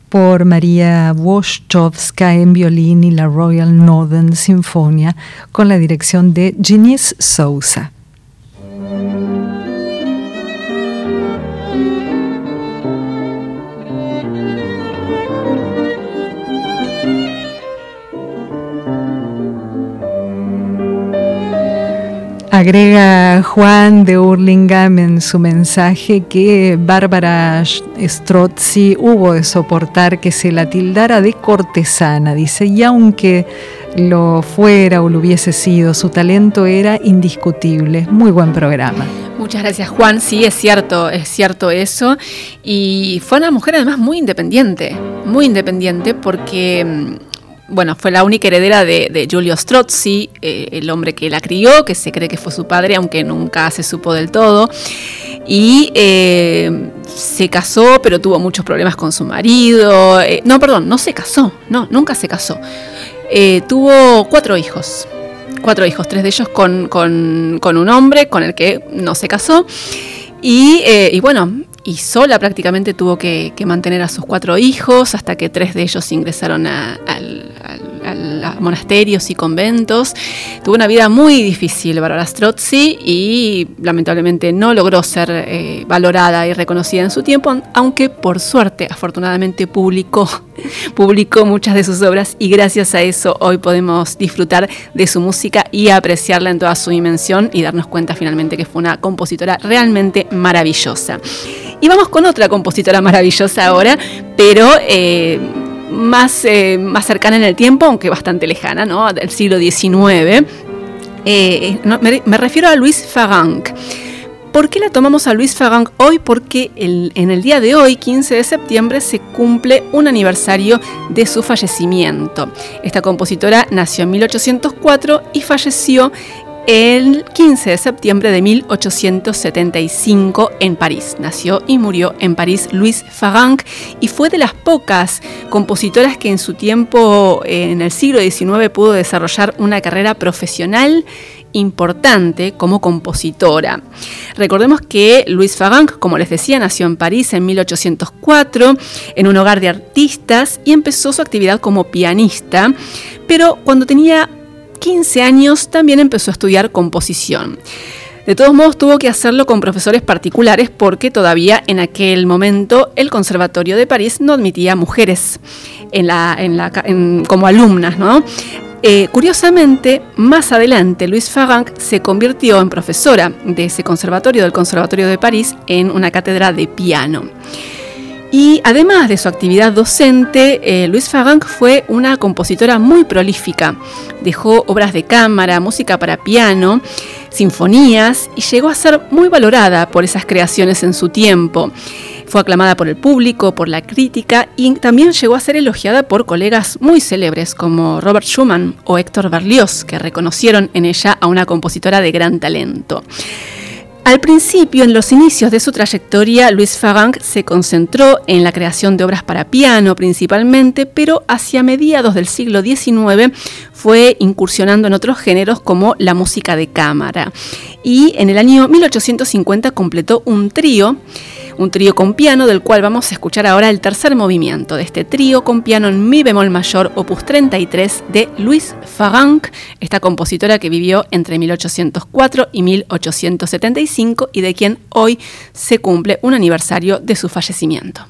por María Wojciechowska en violín y la Royal Northern Sinfonia, con la dirección de Ginés Sousa. Agrega Juan de Hurlingham en su mensaje que Bárbara Strozzi hubo de soportar que se la tildara de cortesana, dice, y aunque lo fuera o lo hubiese sido, su talento era indiscutible. Muy buen programa. Muchas gracias Juan, sí es cierto, es cierto eso. Y fue una mujer además muy independiente, muy independiente porque mm, bueno, fue la única heredera de, Giulio Strozzi, eh, el hombre que la crió, que se cree que fue su padre, aunque nunca se supo del todo. Y eh, se casó, pero tuvo muchos problemas con su marido. Eh, no, perdón, no se casó, no, nunca se casó. tuvo cuatro hijos, cuatro hijos, tres de ellos con, un hombre con el que no se casó. Y, y bueno, y sola prácticamente tuvo que, mantener a sus cuatro hijos hasta que tres de ellos ingresaron a, monasterios y conventos. Tuvo una vida muy difícil Barbara Strozzi y lamentablemente no logró ser eh, valorada y reconocida en su tiempo, aunque por suerte, afortunadamente, publicó, publicó muchas de sus obras y gracias a eso hoy podemos disfrutar de su música y apreciarla en toda su dimensión y darnos cuenta finalmente que fue una compositora realmente maravillosa. Y vamos con otra compositora maravillosa ahora, pero eh, más, eh, más cercana en el tiempo, aunque bastante lejana, ¿no? Del siglo XIX. Eh, me, refiero a Louise Farranc. ¿Por qué la tomamos a Louise Farranc hoy? Porque en el día de hoy, 15 de septiembre, se cumple un aniversario de su fallecimiento. Esta compositora nació en 1804 y falleció el 15 de septiembre de 1875 en París. Nació y murió en París Louise Farranc y fue de las pocas compositoras que en su tiempo, en el siglo XIX, pudo desarrollar una carrera profesional importante como compositora. Recordemos que Louise Farranc, como les decía, nació en París en 1804 en un hogar de artistas y empezó su actividad como pianista, pero cuando tenía 15 años también empezó a estudiar composición. De todos modos tuvo que hacerlo con profesores particulares porque todavía en aquel momento el Conservatorio de París no admitía mujeres como alumnas. ¿no? Eh, curiosamente, más adelante Luis Farranc se convirtió en profesora de ese conservatorio, del Conservatorio de París, en una cátedra de piano. Y además de su actividad docente, eh, Luis Farranc fue una compositora muy prolífica. Dejó obras de cámara, música para piano, sinfonías y llegó a ser muy valorada por esas creaciones en su tiempo. Fue aclamada por el público, por la crítica y también llegó a ser elogiada por colegas muy célebres como Robert Schumann o Héctor Berlioz, que reconocieron en ella a una compositora de gran talento. Al principio, en los inicios de su trayectoria, Luis Farranc se concentró en la creación de obras para piano principalmente, pero hacia mediados del siglo XIX fue incursionando en otros géneros como la música de cámara. Y en el año 1850 completó un trío un trío con piano del cual vamos a escuchar ahora el tercer movimiento de este trío con piano en mi bemol mayor opus 33 de Louise Farranc, esta compositora que vivió entre 1804 y 1875 y de quien hoy se cumple un aniversario de su fallecimiento.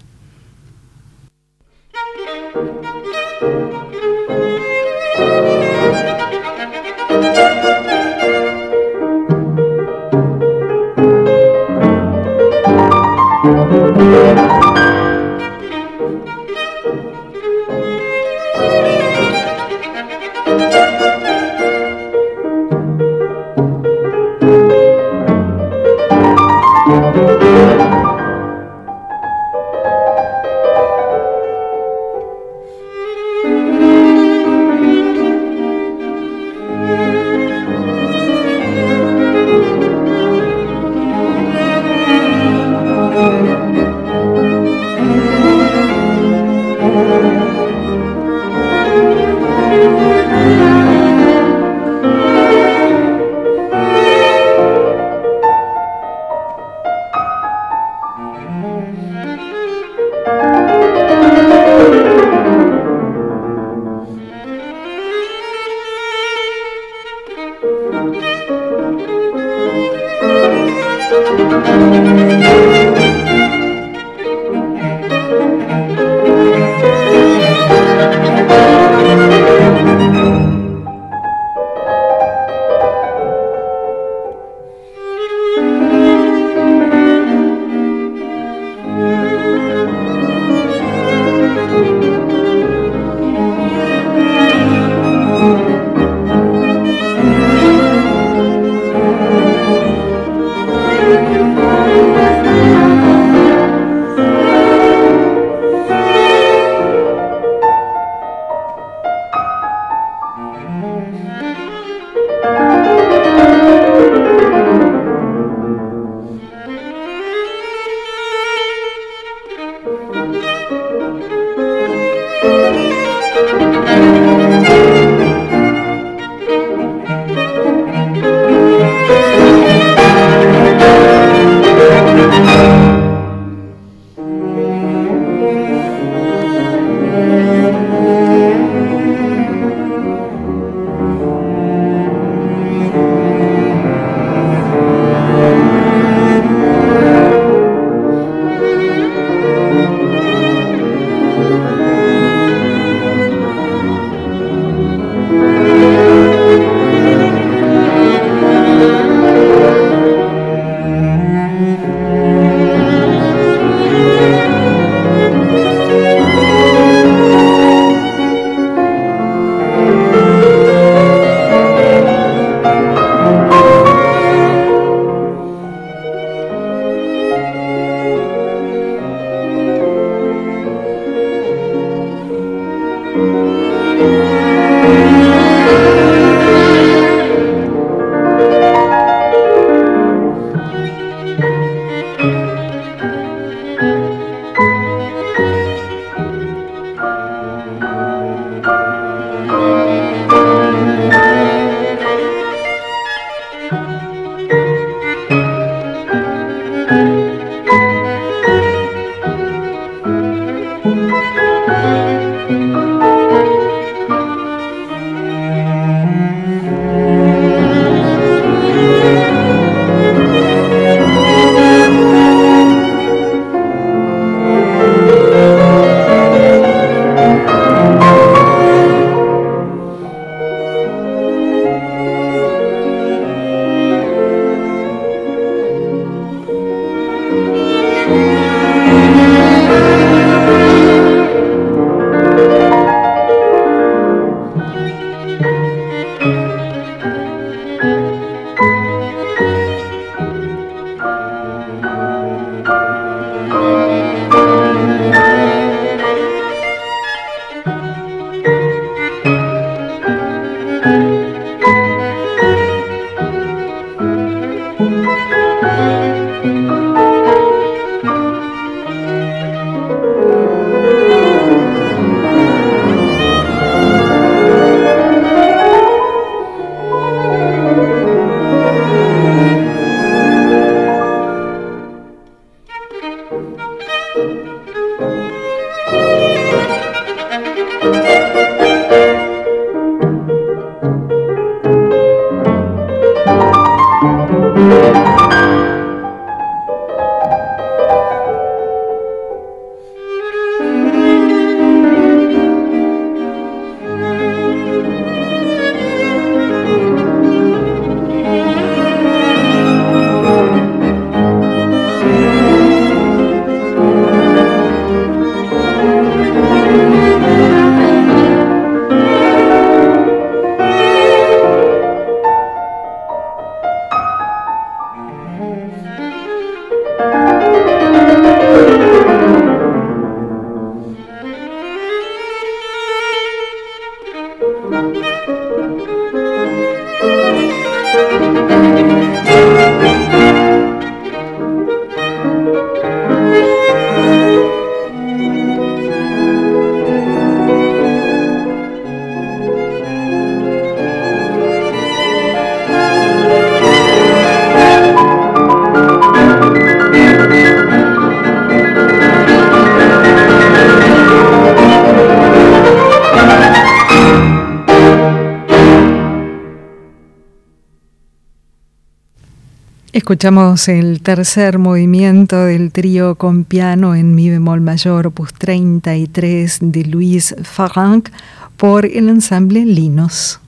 Escuchamos el tercer movimiento del trío con piano en mi bemol mayor, opus 33 de Luis Farranc por el ensamble Linos.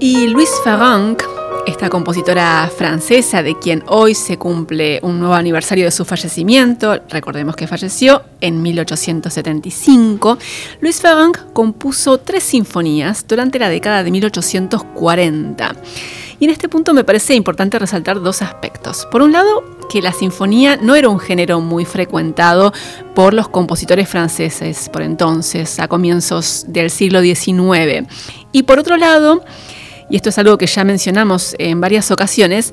Y Luis Farranc esta compositora francesa de quien hoy se cumple un nuevo aniversario de su fallecimiento, recordemos que falleció en 1875, Luis Ferrand compuso tres sinfonías durante la década de 1840. Y en este punto me parece importante resaltar dos aspectos. Por un lado, que la sinfonía no era un género muy frecuentado por los compositores franceses por entonces, a comienzos del siglo XIX. Y por otro lado, y esto es algo que ya mencionamos en varias ocasiones,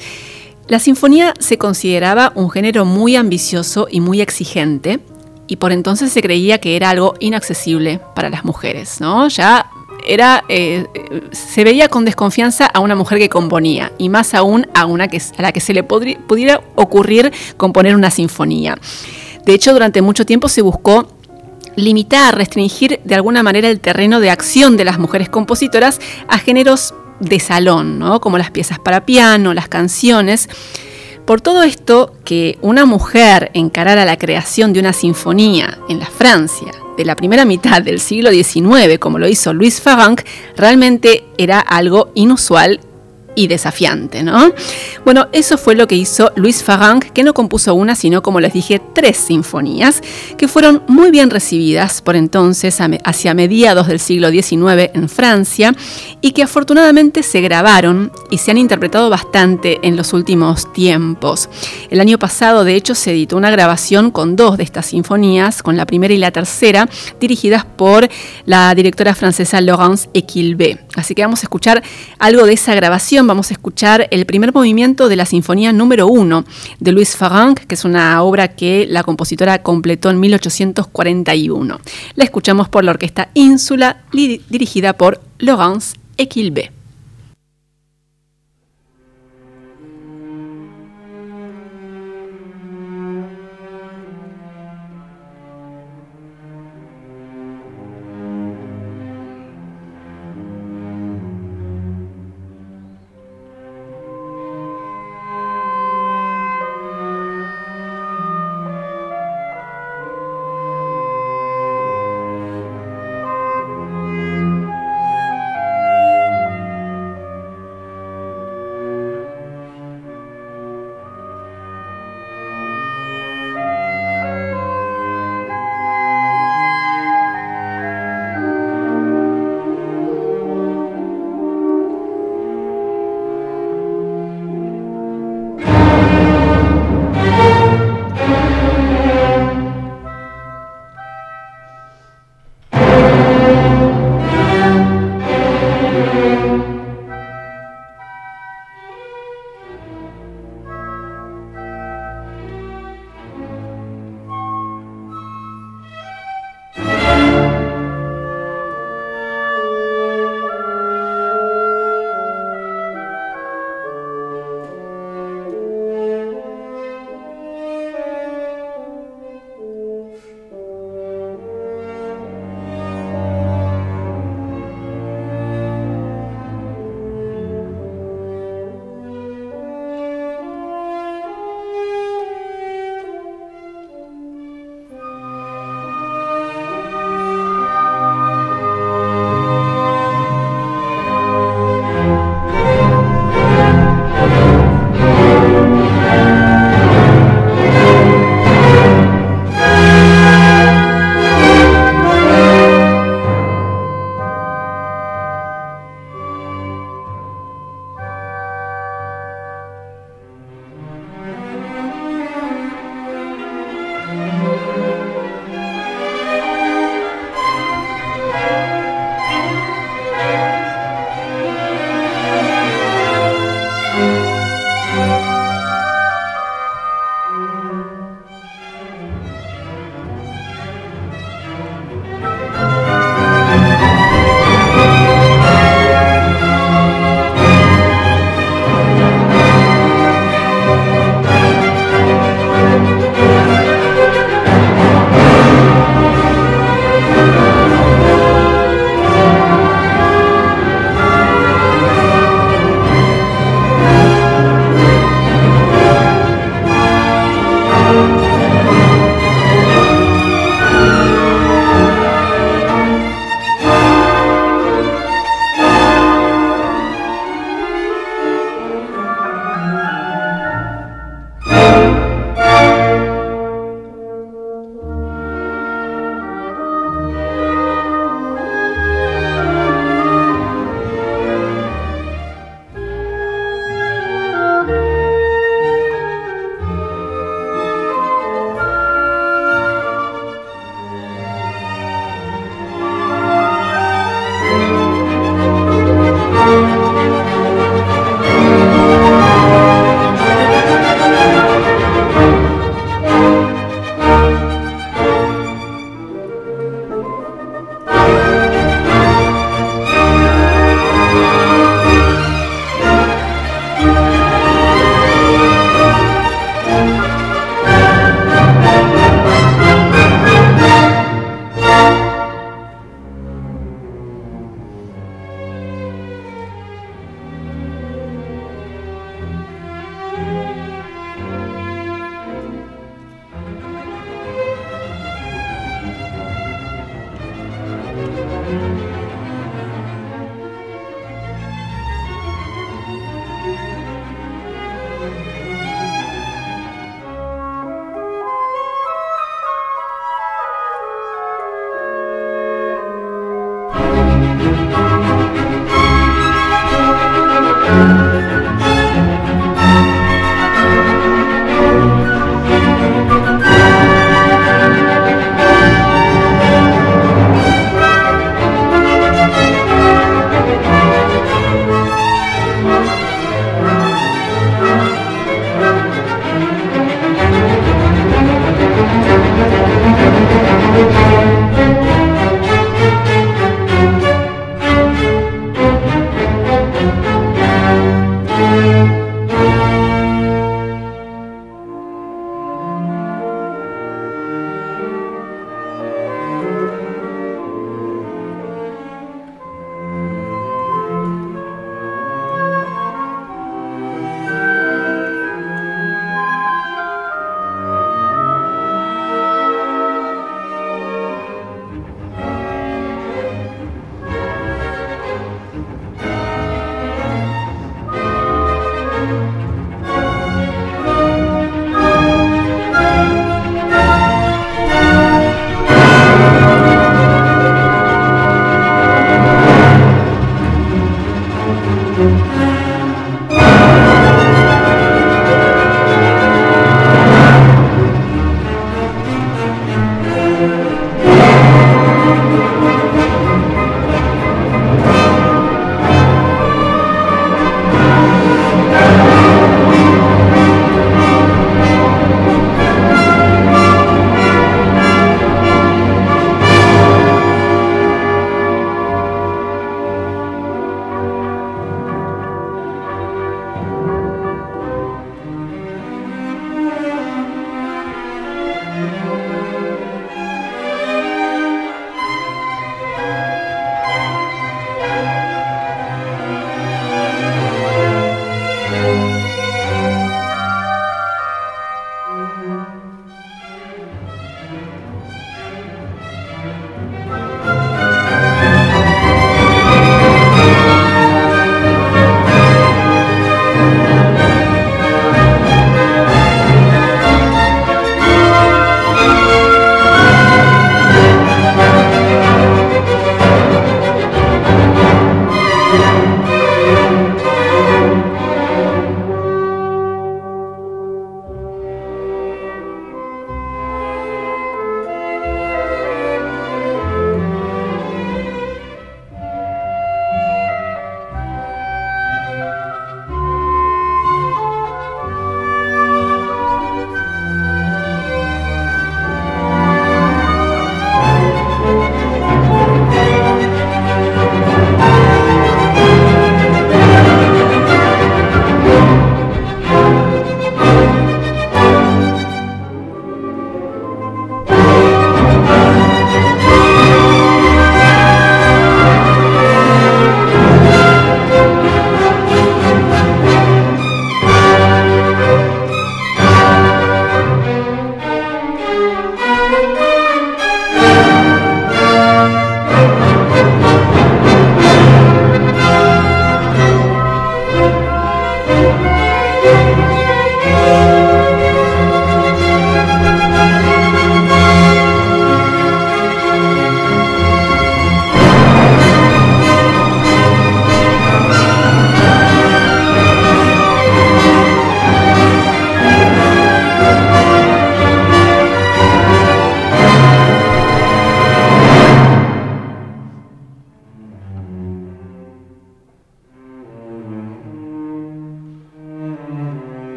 la sinfonía se consideraba un género muy ambicioso y muy exigente, y por entonces se creía que era algo inaccesible para las mujeres, ¿no? Ya era, eh, se veía con desconfianza a una mujer que componía, y más aún a una que, a la que se le pudiera ocurrir componer una sinfonía. De hecho, durante mucho tiempo se buscó limitar, restringir de alguna manera el terreno de acción de las mujeres compositoras a géneros de salón, ¿no? como las piezas para piano, las canciones. Por todo esto, que una mujer encarara la creación de una sinfonía en la Francia de la primera mitad del siglo XIX, como lo hizo Louis Farranc, realmente era algo inusual y desafiante, ¿no? Bueno, eso fue lo que hizo Luis Farranc, que no compuso una, sino, como les dije, tres sinfonías, que fueron muy bien recibidas por entonces, hacia mediados del siglo XIX en Francia, y que afortunadamente se grabaron y se han interpretado bastante en los últimos tiempos. El año pasado, de hecho, se editó una grabación con dos de estas sinfonías, con la primera y la tercera, dirigidas por la directora francesa Laurence Equilbé. Así que vamos a escuchar algo de esa grabación vamos a escuchar el primer movimiento de la Sinfonía número 1 de Louis Farranc, que es una obra que la compositora completó en 1841. La escuchamos por la Orquesta Ínsula, dirigida por Laurence Equilbé.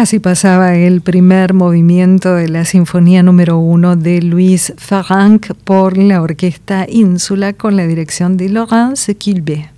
Así pasaba el primer movimiento de la Sinfonía número uno de Louis Farranc por la Orquesta Ínsula con la dirección de Laurence Quilbé.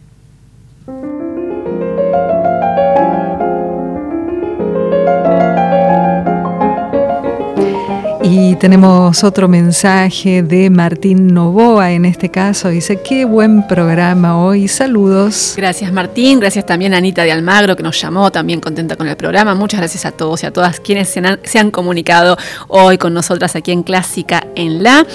Y tenemos otro mensaje de Martín Novoa, en este caso, dice, qué buen programa hoy, saludos. Gracias Martín, gracias también a Anita de Almagro que nos llamó, también contenta con el programa, muchas gracias a todos y a todas quienes se han, comunicado hoy con nosotras aquí en Clásica en La.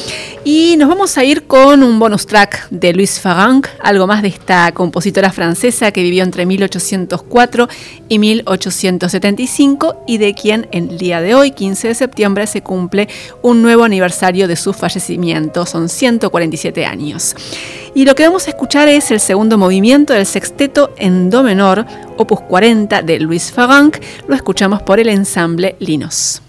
Y nos vamos a ir con un bonus track de Louis Farranc, algo más de esta compositora francesa que vivió entre 1804 y 1875 y de quien el día de hoy, 15 de septiembre, se cumple un nuevo aniversario de su fallecimiento, son 147 años. Y lo que vamos a escuchar es el segundo movimiento del sexteto en do menor, opus 40 de Luis Faganc, lo escuchamos por el ensamble Linos.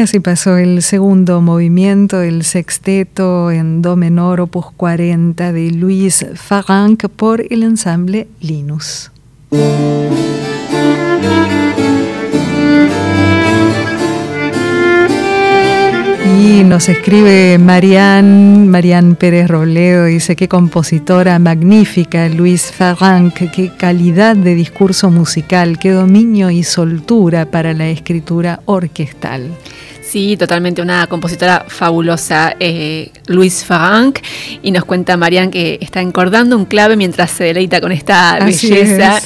Así pasó el segundo movimiento, el sexteto en do menor opus 40 de Luis Farranc por el ensamble Linus. Y nos escribe Marian, Marian Pérez Robledo, dice qué compositora magnífica, Luis Farranc, qué calidad de discurso musical, qué dominio y soltura para la escritura orquestal. Sí, totalmente una compositora fabulosa, eh, Luis Farranc, y nos cuenta Marian que está encordando un clave mientras se deleita con esta belleza.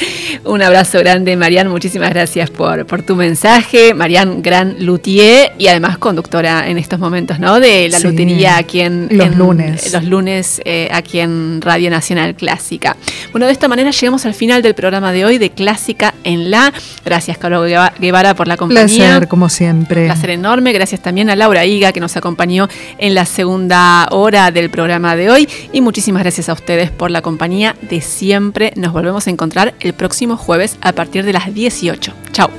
Un abrazo grande, Marian, muchísimas gracias por, por tu mensaje. Marian, gran luthier y además conductora en estos momentos, ¿no? De la lutería aquí en los lunes. Los lunes eh, aquí en Radio Nacional Clásica. Bueno, de esta manera llegamos al final del programa de hoy de Clásica en la. Gracias, Carlos Guevara, por la compañía. Placer, como siempre. Placer enorme Gracias también a Laura Higa que nos acompañó en la segunda hora del programa de hoy. Y muchísimas gracias a ustedes por la compañía de siempre. Nos volvemos a encontrar el próximo jueves a partir de las 18. Chao.